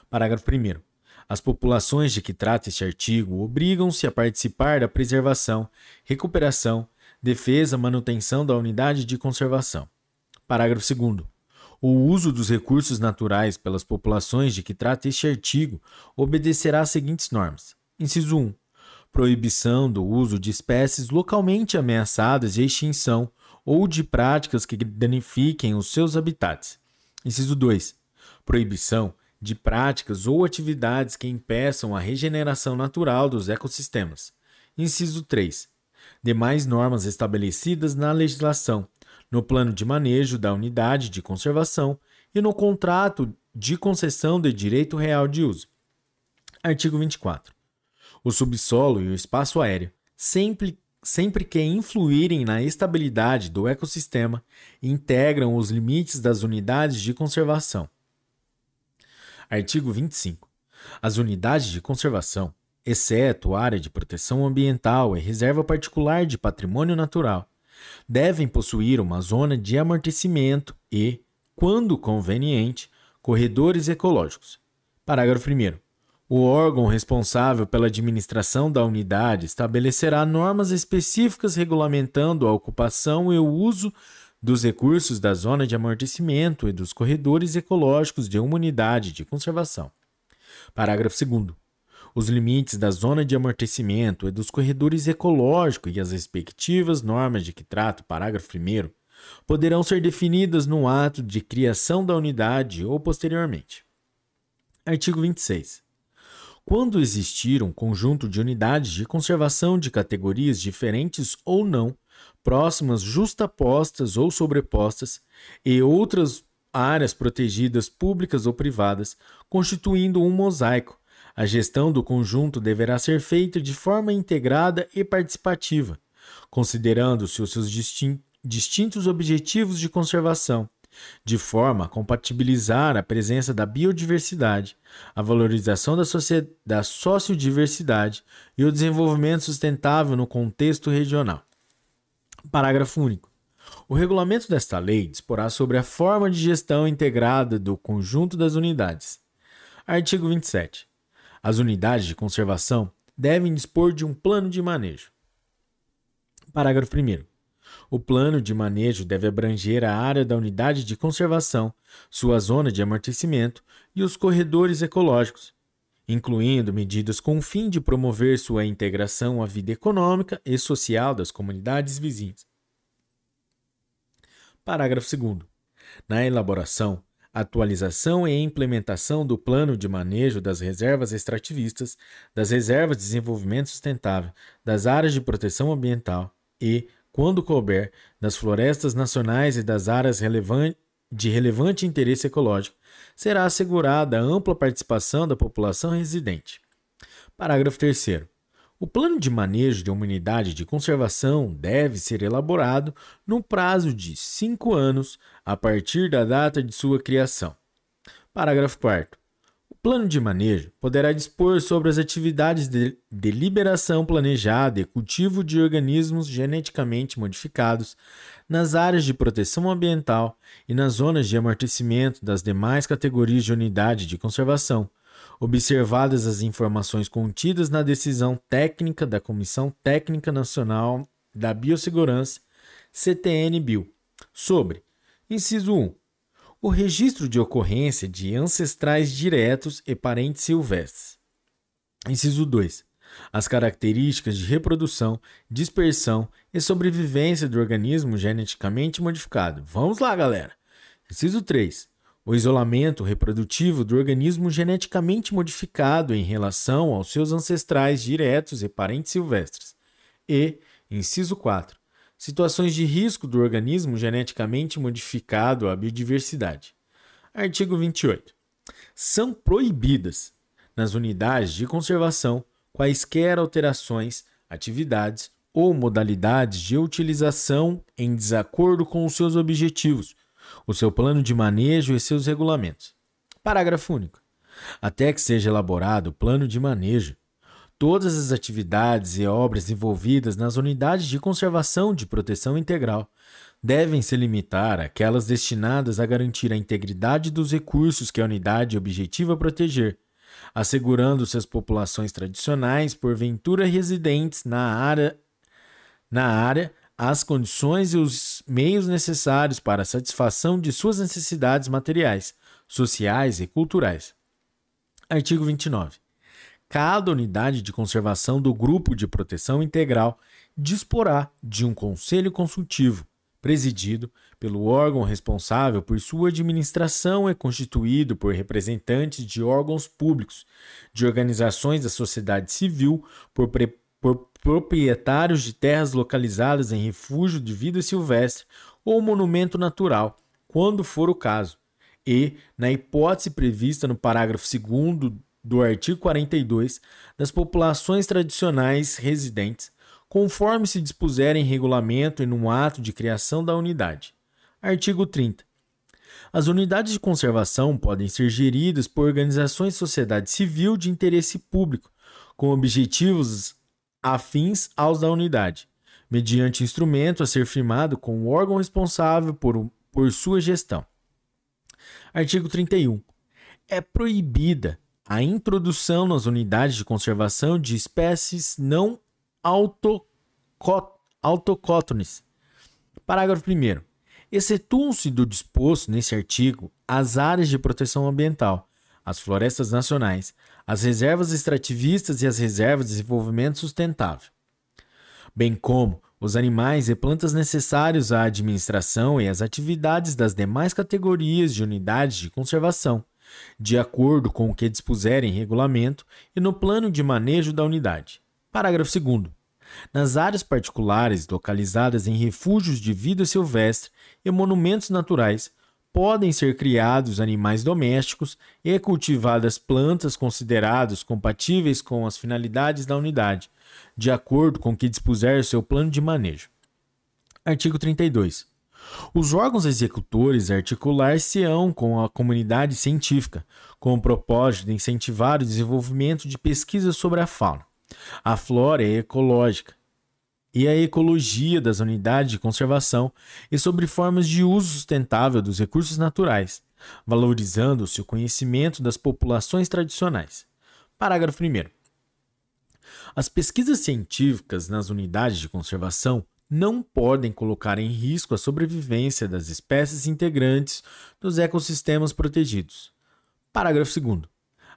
Parágrafo 1. As populações de que trata este artigo obrigam-se a participar da preservação, recuperação, defesa, manutenção da unidade de conservação. Parágrafo 2. O uso dos recursos naturais pelas populações de que trata este artigo obedecerá às seguintes normas. Inciso 1. Proibição do uso de espécies localmente ameaçadas de extinção ou de práticas que danifiquem os seus habitats. Inciso 2. Proibição de práticas ou atividades que impeçam a regeneração natural dos ecossistemas. Inciso 3. Demais normas estabelecidas na legislação no plano de manejo da unidade de conservação e no contrato de concessão de direito real de uso. Artigo 24. O subsolo e o espaço aéreo, sempre, sempre que influírem na estabilidade do ecossistema, integram os limites das unidades de conservação. Artigo 25. As unidades de conservação, exceto área de proteção ambiental e reserva particular de patrimônio natural, devem possuir uma zona de amortecimento e, quando conveniente, corredores ecológicos. Parágrafo 1. O órgão responsável pela administração da unidade estabelecerá normas específicas regulamentando a ocupação e o uso dos recursos da zona de amortecimento e dos corredores ecológicos de uma unidade de conservação. Parágrafo 2. Os limites da zona de amortecimento e dos corredores ecológicos e as respectivas normas de que trata o parágrafo 1 poderão ser definidas no ato de criação da unidade ou posteriormente. Artigo 26. Quando existir um conjunto de unidades de conservação de categorias diferentes ou não, próximas, justapostas ou sobrepostas, e outras áreas protegidas públicas ou privadas, constituindo um mosaico. A gestão do conjunto deverá ser feita de forma integrada e participativa, considerando-se os seus distintos objetivos de conservação, de forma a compatibilizar a presença da biodiversidade, a valorização da, da sociodiversidade e o desenvolvimento sustentável no contexto regional. Parágrafo único. O regulamento desta lei disporá sobre a forma de gestão integrada do conjunto das unidades. Artigo 27. As unidades de conservação devem dispor de um plano de manejo. Parágrafo 1. O plano de manejo deve abranger a área da unidade de conservação, sua zona de amortecimento e os corredores ecológicos, incluindo medidas com o fim de promover sua integração à vida econômica e social das comunidades vizinhas. Parágrafo 2. Na elaboração, atualização e implementação do plano de manejo das reservas extrativistas, das reservas de desenvolvimento sustentável, das áreas de proteção ambiental e, quando couber, das florestas nacionais e das áreas de relevante interesse ecológico, será assegurada a ampla participação da população residente. Parágrafo 3. O plano de manejo de uma unidade de conservação deve ser elaborado no prazo de cinco anos a partir da data de sua criação. Parágrafo 4. O plano de manejo poderá dispor sobre as atividades de deliberação planejada e cultivo de organismos geneticamente modificados nas áreas de proteção ambiental e nas zonas de amortecimento das demais categorias de unidade de conservação, observadas as informações contidas na decisão técnica da Comissão Técnica Nacional da Biossegurança, CTN-BIO, sobre: inciso 1. O registro de ocorrência de ancestrais diretos e parentes silvestres. Inciso 2. As características de reprodução, dispersão e sobrevivência do organismo geneticamente modificado. Vamos lá, galera. Inciso 3. O isolamento reprodutivo do organismo geneticamente modificado em relação aos seus ancestrais diretos e parentes silvestres. E, inciso 4. Situações de risco do organismo geneticamente modificado à biodiversidade. Artigo 28. São proibidas, nas unidades de conservação, quaisquer alterações, atividades ou modalidades de utilização em desacordo com os seus objetivos, o seu plano de manejo e seus regulamentos. Parágrafo único. Até que seja elaborado o plano de manejo, todas as atividades e obras envolvidas nas unidades de conservação de proteção integral devem se limitar àquelas destinadas a garantir a integridade dos recursos que a unidade objetiva proteger, assegurando-se as populações tradicionais, porventura residentes na área, na área as condições e os meios necessários para a satisfação de suas necessidades materiais, sociais e culturais. Artigo 29. Cada unidade de conservação do Grupo de Proteção Integral disporá de um conselho consultivo, presidido pelo órgão responsável por sua administração é constituído por representantes de órgãos públicos, de organizações da sociedade civil, por, por proprietários de terras localizadas em refúgio de vida silvestre ou monumento natural, quando for o caso, e, na hipótese prevista no parágrafo 2 do artigo 42, das populações tradicionais residentes, conforme se dispuser em regulamento e no ato de criação da unidade. Artigo 30. As unidades de conservação podem ser geridas por organizações de sociedade civil de interesse público, com objetivos afins aos da unidade, mediante instrumento a ser firmado com o órgão responsável por, por sua gestão. Artigo 31. É proibida a introdução nas unidades de conservação de espécies não autocótones. Parágrafo 1. Excetuam-se do disposto nesse artigo as áreas de proteção ambiental, as florestas nacionais, as reservas extrativistas e as reservas de desenvolvimento sustentável, bem como os animais e plantas necessários à administração e às atividades das demais categorias de unidades de conservação, de acordo com o que dispuserem em regulamento e no plano de manejo da unidade. Parágrafo 2. Nas áreas particulares localizadas em refúgios de vida silvestre e monumentos naturais, podem ser criados animais domésticos e cultivadas plantas consideradas compatíveis com as finalidades da unidade, de acordo com o que dispuser seu plano de manejo. Artigo 32. Os órgãos executores articular-se-ão com a comunidade científica, com o propósito de incentivar o desenvolvimento de pesquisas sobre a fauna, a flora a ecológica, e a ecologia das unidades de conservação e sobre formas de uso sustentável dos recursos naturais, valorizando-se o conhecimento das populações tradicionais. Parágrafo 1. As pesquisas científicas nas unidades de conservação não podem colocar em risco a sobrevivência das espécies integrantes dos ecossistemas protegidos. Parágrafo 2.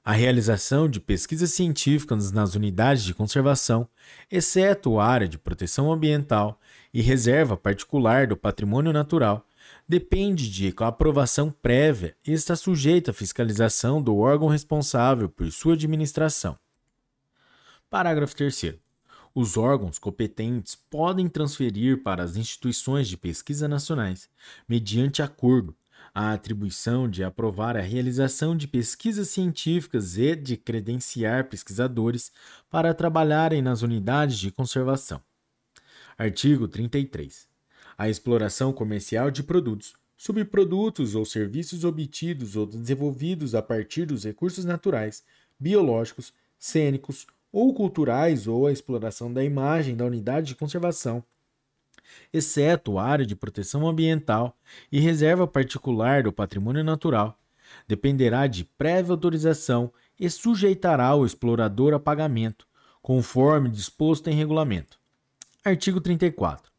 A realização de pesquisas científicas nas unidades de conservação, exceto a área de proteção ambiental e reserva particular do patrimônio natural, depende de aprovação prévia e está sujeita à fiscalização do órgão responsável por sua administração. Parágrafo 3. Os órgãos competentes podem transferir para as instituições de pesquisa nacionais, mediante acordo, a atribuição de aprovar a realização de pesquisas científicas e de credenciar pesquisadores para trabalharem nas unidades de conservação. Artigo 33. A exploração comercial de produtos, subprodutos ou serviços obtidos ou desenvolvidos a partir dos recursos naturais, biológicos, cênicos ou culturais ou a exploração da imagem da unidade de conservação exceto área de proteção ambiental e reserva particular do patrimônio natural, dependerá de prévia autorização e sujeitará o explorador a pagamento, conforme disposto em regulamento. Artigo 34.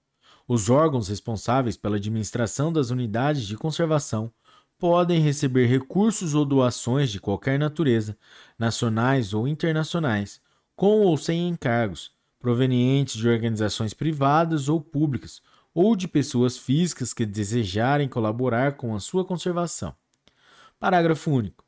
Os órgãos responsáveis pela administração das unidades de conservação podem receber recursos ou doações de qualquer natureza, nacionais ou internacionais, com ou sem encargos, provenientes de organizações privadas ou públicas, ou de pessoas físicas que desejarem colaborar com a sua conservação. Parágrafo único.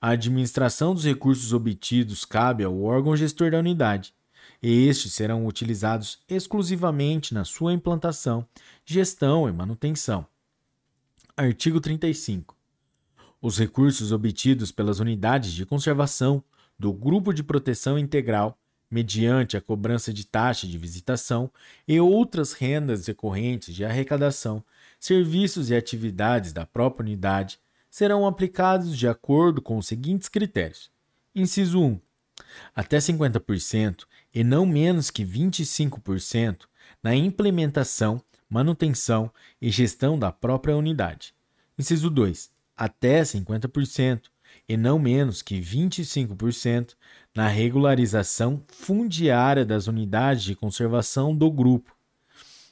A administração dos recursos obtidos cabe ao órgão gestor da unidade, e estes serão utilizados exclusivamente na sua implantação, gestão e manutenção. Artigo 35. Os recursos obtidos pelas unidades de conservação do Grupo de Proteção Integral mediante a cobrança de taxa de visitação e outras rendas decorrentes de arrecadação, serviços e atividades da própria unidade, serão aplicados de acordo com os seguintes critérios: inciso 1, até 50% e não menos que 25% na implementação, manutenção e gestão da própria unidade. Inciso 2, até 50% e não menos que 25% na regularização fundiária das unidades de conservação do grupo.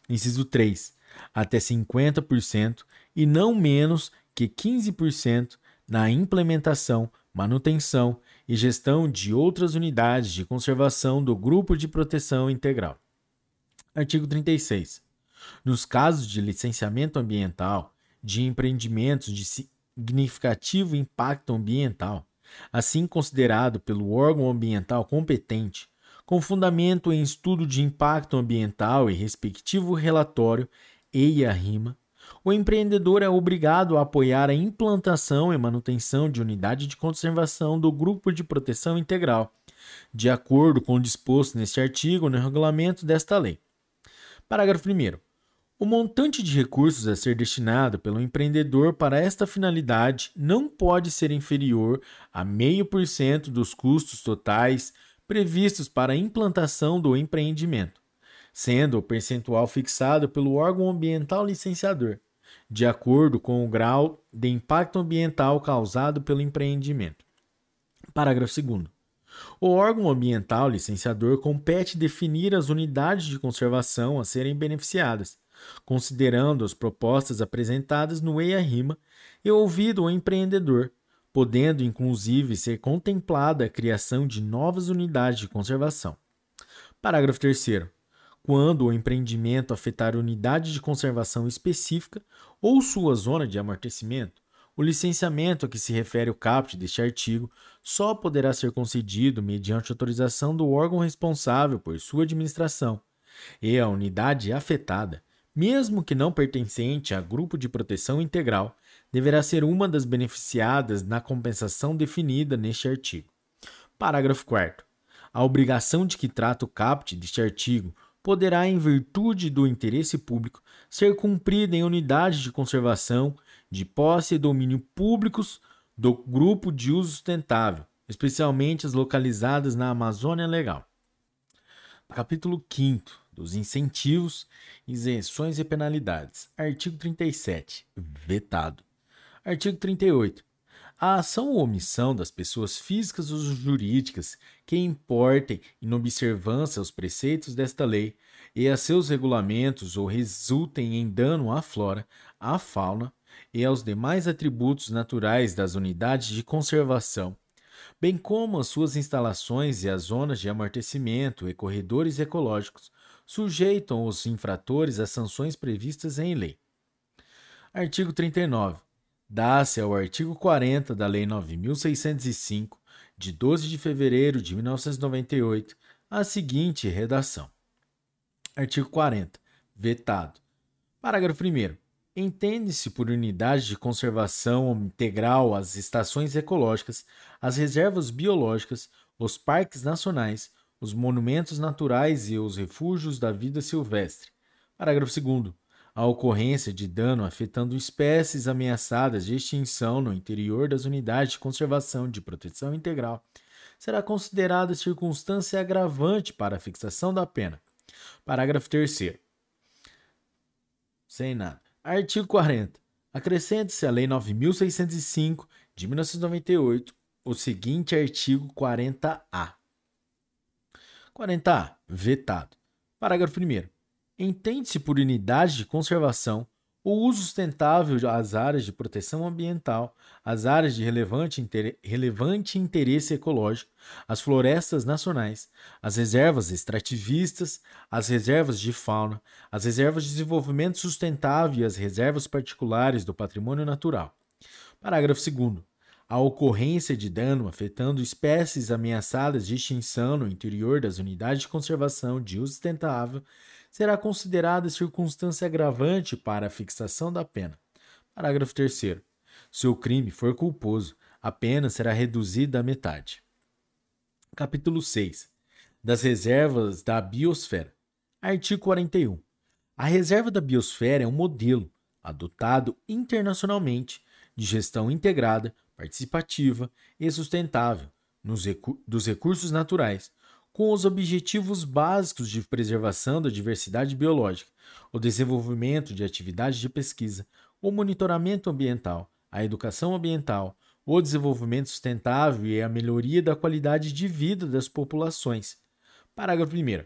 Inciso 3. Até 50% e não menos que 15% na implementação, manutenção e gestão de outras unidades de conservação do grupo de proteção integral. Artigo 36. Nos casos de licenciamento ambiental de empreendimentos de significativo impacto ambiental, assim considerado pelo órgão ambiental competente, com fundamento em estudo de impacto ambiental e respectivo relatório EIA-RIMA, o empreendedor é obrigado a apoiar a implantação e manutenção de unidade de conservação do Grupo de Proteção Integral, de acordo com o disposto neste artigo no regulamento desta lei. Parágrafo 1. O montante de recursos a ser destinado pelo empreendedor para esta finalidade não pode ser inferior a 0,5% dos custos totais previstos para a implantação do empreendimento, sendo o percentual fixado pelo órgão ambiental licenciador, de acordo com o grau de impacto ambiental causado pelo empreendimento. Parágrafo 2. O órgão ambiental licenciador compete definir as unidades de conservação a serem beneficiadas considerando as propostas apresentadas no EIA-RIMA e ouvido o empreendedor, podendo inclusive ser contemplada a criação de novas unidades de conservação. Parágrafo 3 quando o empreendimento afetar unidade de conservação específica ou sua zona de amortecimento, o licenciamento a que se refere o caput deste artigo só poderá ser concedido mediante autorização do órgão responsável por sua administração, e a unidade afetada, mesmo que não pertencente a grupo de proteção integral, deverá ser uma das beneficiadas na compensação definida neste artigo. Parágrafo 4. A obrigação de que trata o caput deste artigo poderá, em virtude do interesse público, ser cumprida em unidades de conservação de posse e domínio públicos do grupo de uso sustentável, especialmente as localizadas na Amazônia Legal. Capítulo 5 dos incentivos, isenções e penalidades. Artigo 37. Vetado. Artigo 38. A ação ou omissão das pessoas físicas ou jurídicas que importem em observância aos preceitos desta lei e a seus regulamentos ou resultem em dano à flora, à fauna, e aos demais atributos naturais das unidades de conservação, bem como as suas instalações e as zonas de amortecimento e corredores ecológicos, sujeitam os infratores às sanções previstas em lei. Artigo 39. Dá-se ao artigo 40 da Lei 9605, de 12 de fevereiro de 1998, a seguinte redação: Artigo 40. Vetado. Parágrafo 1. Entende-se por unidade de conservação integral as estações ecológicas, as reservas biológicas, os parques nacionais, os monumentos naturais e os refúgios da vida silvestre. Parágrafo 2. A ocorrência de dano afetando espécies ameaçadas de extinção no interior das unidades de conservação de proteção integral será considerada circunstância agravante para a fixação da pena. Parágrafo 3. Sem nada. Artigo 40. Acrescente-se à Lei 9605 de 1998 o seguinte artigo 40A. 40A. Vetado. Parágrafo 1. Entende-se por unidade de conservação o uso sustentável às áreas de proteção ambiental, às áreas de relevante, inter... relevante interesse ecológico, as florestas nacionais, as reservas extrativistas, as reservas de fauna, as reservas de desenvolvimento sustentável e as reservas particulares do patrimônio natural. Parágrafo 2. A ocorrência de dano afetando espécies ameaçadas de extinção no interior das unidades de conservação de uso sustentável será considerada circunstância agravante para a fixação da pena. Parágrafo 3. Se o crime for culposo, a pena será reduzida à metade. Capítulo 6. Das reservas da biosfera. Artigo 41. A reserva da biosfera é um modelo adotado internacionalmente de gestão integrada, participativa e sustentável recu dos recursos naturais, com os objetivos básicos de preservação da diversidade biológica, o desenvolvimento de atividades de pesquisa, o monitoramento ambiental, a educação ambiental, o desenvolvimento sustentável e a melhoria da qualidade de vida das populações. Parágrafo 1.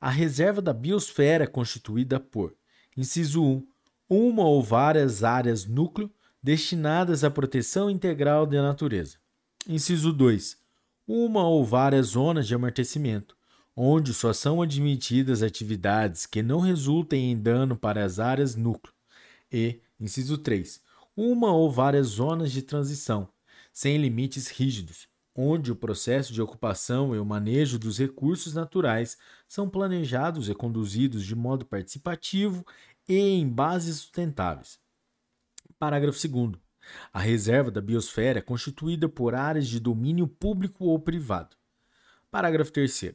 A reserva da biosfera é constituída por: inciso 1, uma ou várias áreas núcleo destinadas à proteção integral da natureza. Inciso 2, uma ou várias zonas de amortecimento, onde só são admitidas atividades que não resultem em dano para as áreas núcleo. E, inciso 3, uma ou várias zonas de transição, sem limites rígidos, onde o processo de ocupação e o manejo dos recursos naturais são planejados e conduzidos de modo participativo e em bases sustentáveis. Parágrafo 2. A reserva da biosfera é constituída por áreas de domínio público ou privado. Parágrafo 3.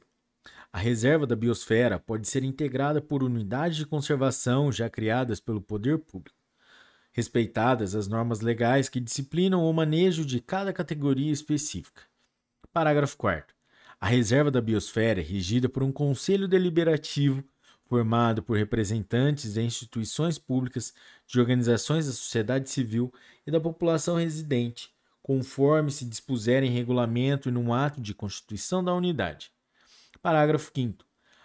A reserva da biosfera pode ser integrada por unidades de conservação já criadas pelo poder público, respeitadas as normas legais que disciplinam o manejo de cada categoria específica. Parágrafo 4. A reserva da biosfera é regida por um conselho deliberativo formado por representantes de instituições públicas, de organizações da sociedade civil e da população residente, conforme se dispuser em regulamento e num ato de constituição da unidade. Parágrafo 5.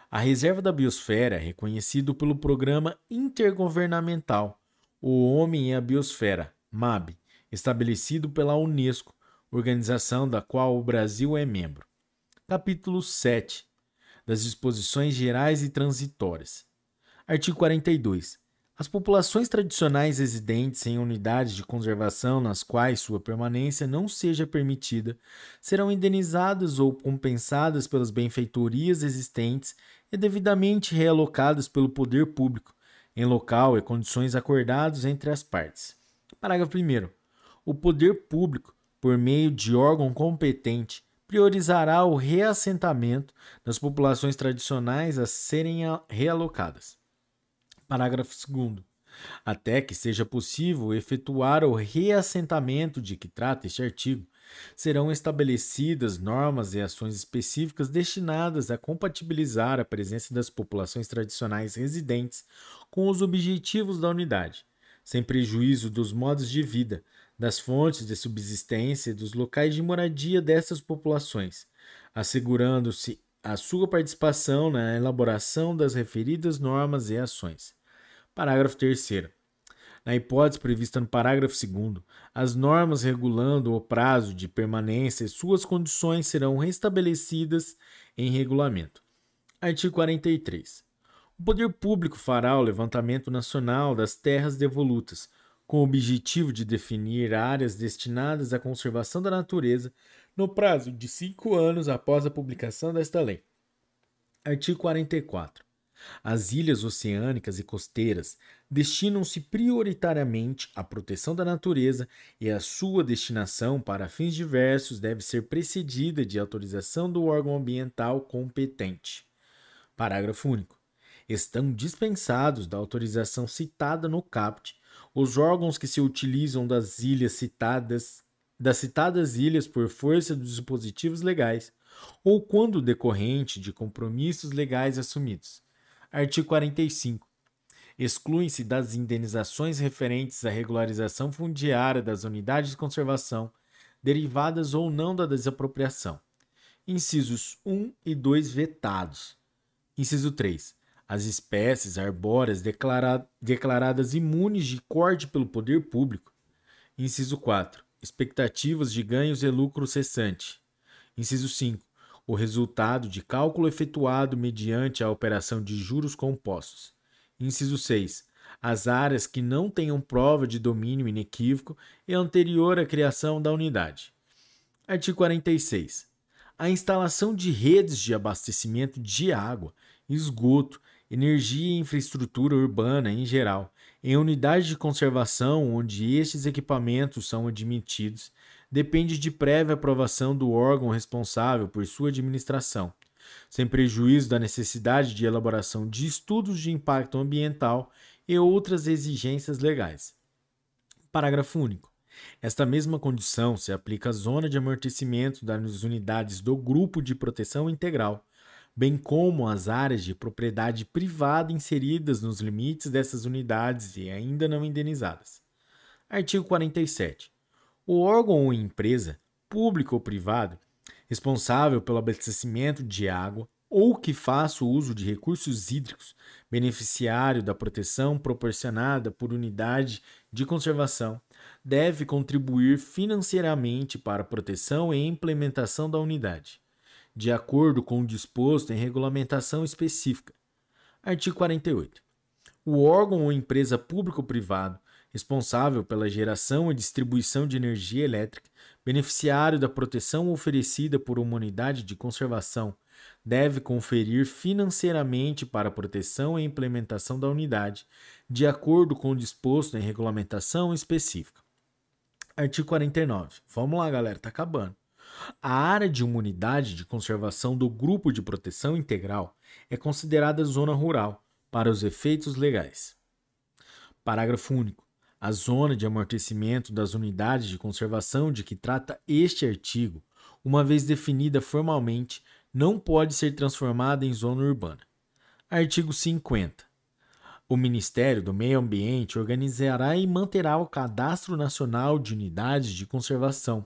A reserva da biosfera é reconhecido pelo Programa Intergovernamental O Homem e a Biosfera, MAB, estabelecido pela Unesco, organização da qual o Brasil é membro. Capítulo 7 das disposições gerais e transitórias. Artigo 42. As populações tradicionais residentes em unidades de conservação nas quais sua permanência não seja permitida serão indenizadas ou compensadas pelas benfeitorias existentes e devidamente realocadas pelo poder público, em local e condições acordados entre as partes. Parágrafo 1. O poder público, por meio de órgão competente, priorizará o reassentamento das populações tradicionais a serem realocadas. Parágrafo 2. Até que seja possível efetuar o reassentamento de que trata este artigo, serão estabelecidas normas e ações específicas destinadas a compatibilizar a presença das populações tradicionais residentes com os objetivos da unidade, sem prejuízo dos modos de vida, das fontes de subsistência e dos locais de moradia dessas populações, assegurando-se a sua participação na elaboração das referidas normas e ações. Parágrafo 3. Na hipótese prevista no parágrafo 2, as normas regulando o prazo de permanência e suas condições serão restabelecidas em regulamento. Artigo 43. O poder público fará o levantamento nacional das terras devolutas, com o objetivo de definir áreas destinadas à conservação da natureza no prazo de cinco anos após a publicação desta lei. Artigo 44. As ilhas oceânicas e costeiras destinam-se prioritariamente à proteção da natureza e a sua destinação para fins diversos deve ser precedida de autorização do órgão ambiental competente. Parágrafo único. Estão dispensados da autorização citada no CAPT os órgãos que se utilizam das ilhas citadas, das citadas ilhas por força dos dispositivos legais ou quando decorrente de compromissos legais assumidos Artigo 45. Excluem-se das indenizações referentes à regularização fundiária das unidades de conservação, derivadas ou não da desapropriação. Incisos 1 e 2 vetados. Inciso 3. As espécies arbóreas declara declaradas imunes de corte pelo poder público. Inciso 4. Expectativas de ganhos e lucro cessante. Inciso 5 o resultado de cálculo efetuado mediante a operação de juros compostos. Inciso 6. As áreas que não tenham prova de domínio inequívoco e anterior à criação da unidade. Artigo 46. A instalação de redes de abastecimento de água, esgoto, energia e infraestrutura urbana em geral, em unidades de conservação onde estes equipamentos são admitidos, depende de prévia aprovação do órgão responsável por sua administração, sem prejuízo da necessidade de elaboração de estudos de impacto ambiental e outras exigências legais. Parágrafo único. Esta mesma condição se aplica à zona de amortecimento das unidades do Grupo de Proteção Integral, bem como às áreas de propriedade privada inseridas nos limites dessas unidades e ainda não indenizadas. Artigo 47. O órgão ou empresa, público ou privado, responsável pelo abastecimento de água ou que faça o uso de recursos hídricos, beneficiário da proteção proporcionada por unidade de conservação, deve contribuir financeiramente para a proteção e implementação da unidade, de acordo com o disposto em regulamentação específica. Artigo 48. O órgão ou empresa público ou privado responsável pela geração e distribuição de energia elétrica, beneficiário da proteção oferecida por uma unidade de conservação, deve conferir financeiramente para a proteção e implementação da unidade, de acordo com o disposto em regulamentação específica. Artigo 49. Vamos lá, galera, tá acabando. A área de uma unidade de conservação do grupo de proteção integral é considerada zona rural para os efeitos legais. Parágrafo único. A zona de amortecimento das unidades de conservação de que trata este artigo, uma vez definida formalmente, não pode ser transformada em zona urbana. Artigo 50. O Ministério do Meio Ambiente organizará e manterá o Cadastro Nacional de Unidades de Conservação,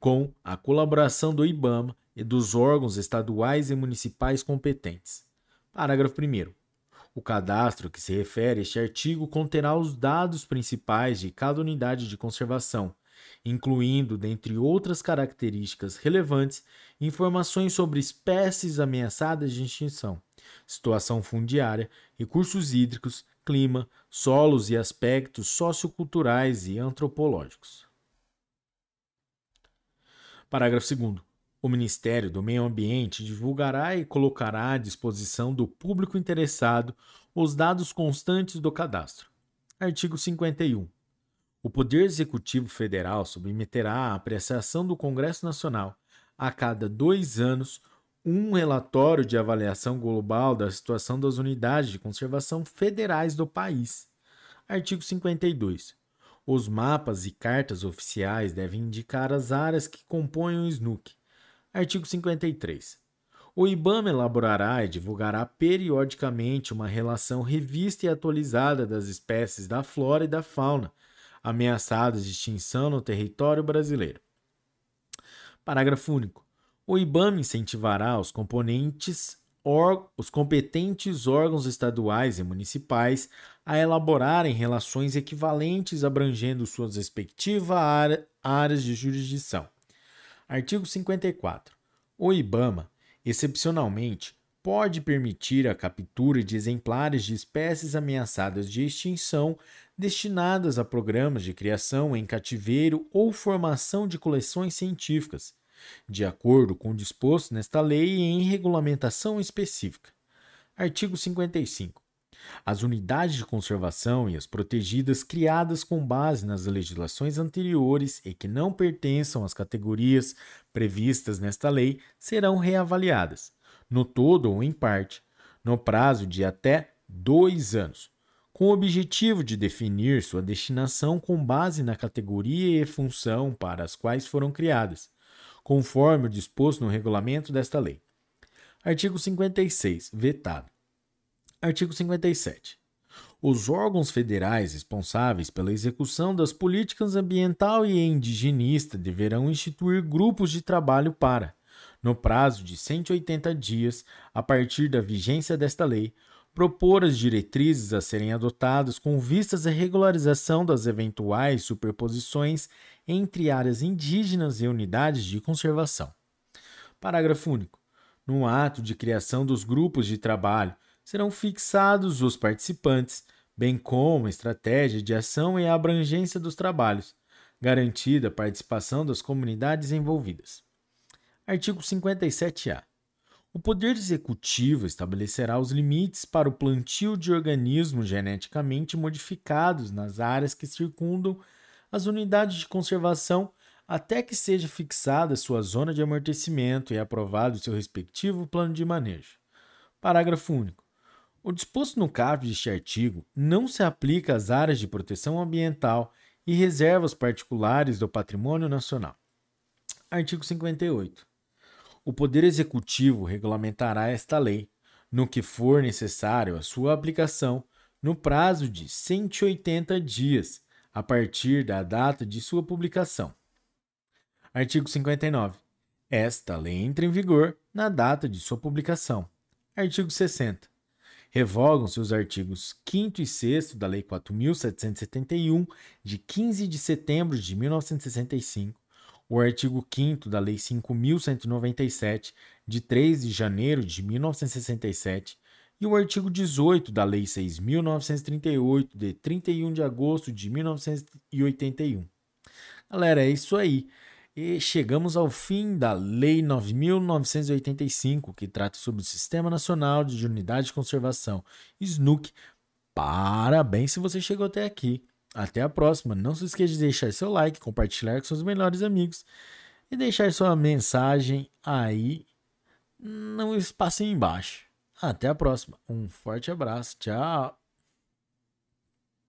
com a colaboração do IBAMA e dos órgãos estaduais e municipais competentes. Parágrafo 1. O cadastro que se refere a este artigo conterá os dados principais de cada unidade de conservação, incluindo, dentre outras características relevantes, informações sobre espécies ameaçadas de extinção, situação fundiária, recursos hídricos, clima, solos e aspectos socioculturais e antropológicos. Parágrafo 2. O Ministério do Meio Ambiente divulgará e colocará à disposição do público interessado os dados constantes do cadastro. Artigo 51. O Poder Executivo Federal submeterá à apreciação do Congresso Nacional, a cada dois anos, um relatório de avaliação global da situação das unidades de conservação federais do país. Artigo 52. Os mapas e cartas oficiais devem indicar as áreas que compõem o SNUC. Artigo 53. O IBAMA elaborará e divulgará periodicamente uma relação revista e atualizada das espécies da flora e da fauna ameaçadas de extinção no território brasileiro. Parágrafo único. O IBAMA incentivará os componentes os competentes órgãos estaduais e municipais a elaborarem relações equivalentes abrangendo suas respectivas áreas de jurisdição. Artigo 54. O IBAMA, excepcionalmente, pode permitir a captura de exemplares de espécies ameaçadas de extinção destinadas a programas de criação em cativeiro ou formação de coleções científicas, de acordo com o disposto nesta lei e em regulamentação específica. Artigo 55. As unidades de conservação e as protegidas criadas com base nas legislações anteriores e que não pertençam às categorias previstas nesta lei serão reavaliadas, no todo ou em parte, no prazo de até dois anos, com o objetivo de definir sua destinação com base na categoria e função para as quais foram criadas, conforme o disposto no regulamento desta lei. Artigo 56. Vetado. Artigo 57. Os órgãos federais responsáveis pela execução das políticas ambiental e indigenista deverão instituir grupos de trabalho para, no prazo de 180 dias a partir da vigência desta lei, propor as diretrizes a serem adotadas com vistas à regularização das eventuais superposições entre áreas indígenas e unidades de conservação. Parágrafo único. No ato de criação dos grupos de trabalho, serão fixados os participantes, bem como a estratégia de ação e a abrangência dos trabalhos, garantida a participação das comunidades envolvidas. Artigo 57-A. O Poder Executivo estabelecerá os limites para o plantio de organismos geneticamente modificados nas áreas que circundam as unidades de conservação até que seja fixada sua zona de amortecimento e aprovado seu respectivo plano de manejo. Parágrafo único. O disposto no caput deste artigo não se aplica às áreas de proteção ambiental e reservas particulares do patrimônio nacional. Artigo 58. O Poder Executivo regulamentará esta lei, no que for necessário a sua aplicação, no prazo de 180 dias, a partir da data de sua publicação. Artigo 59. Esta lei entra em vigor na data de sua publicação. Artigo 60. Revogam-se os artigos 5 e 6 da Lei 4.771, de 15 de setembro de 1965, o artigo 5 da Lei 5.197, de 3 de janeiro de 1967, e o artigo 18 da Lei 6.938, de 31 de agosto de 1981. Galera, é isso aí. E chegamos ao fim da Lei 9.985, que trata sobre o Sistema Nacional de Unidade de Conservação, SNUC. Parabéns se você chegou até aqui. Até a próxima. Não se esqueça de deixar seu like, compartilhar com seus melhores amigos e deixar sua mensagem aí no espaço embaixo. Até a próxima. Um forte abraço. Tchau.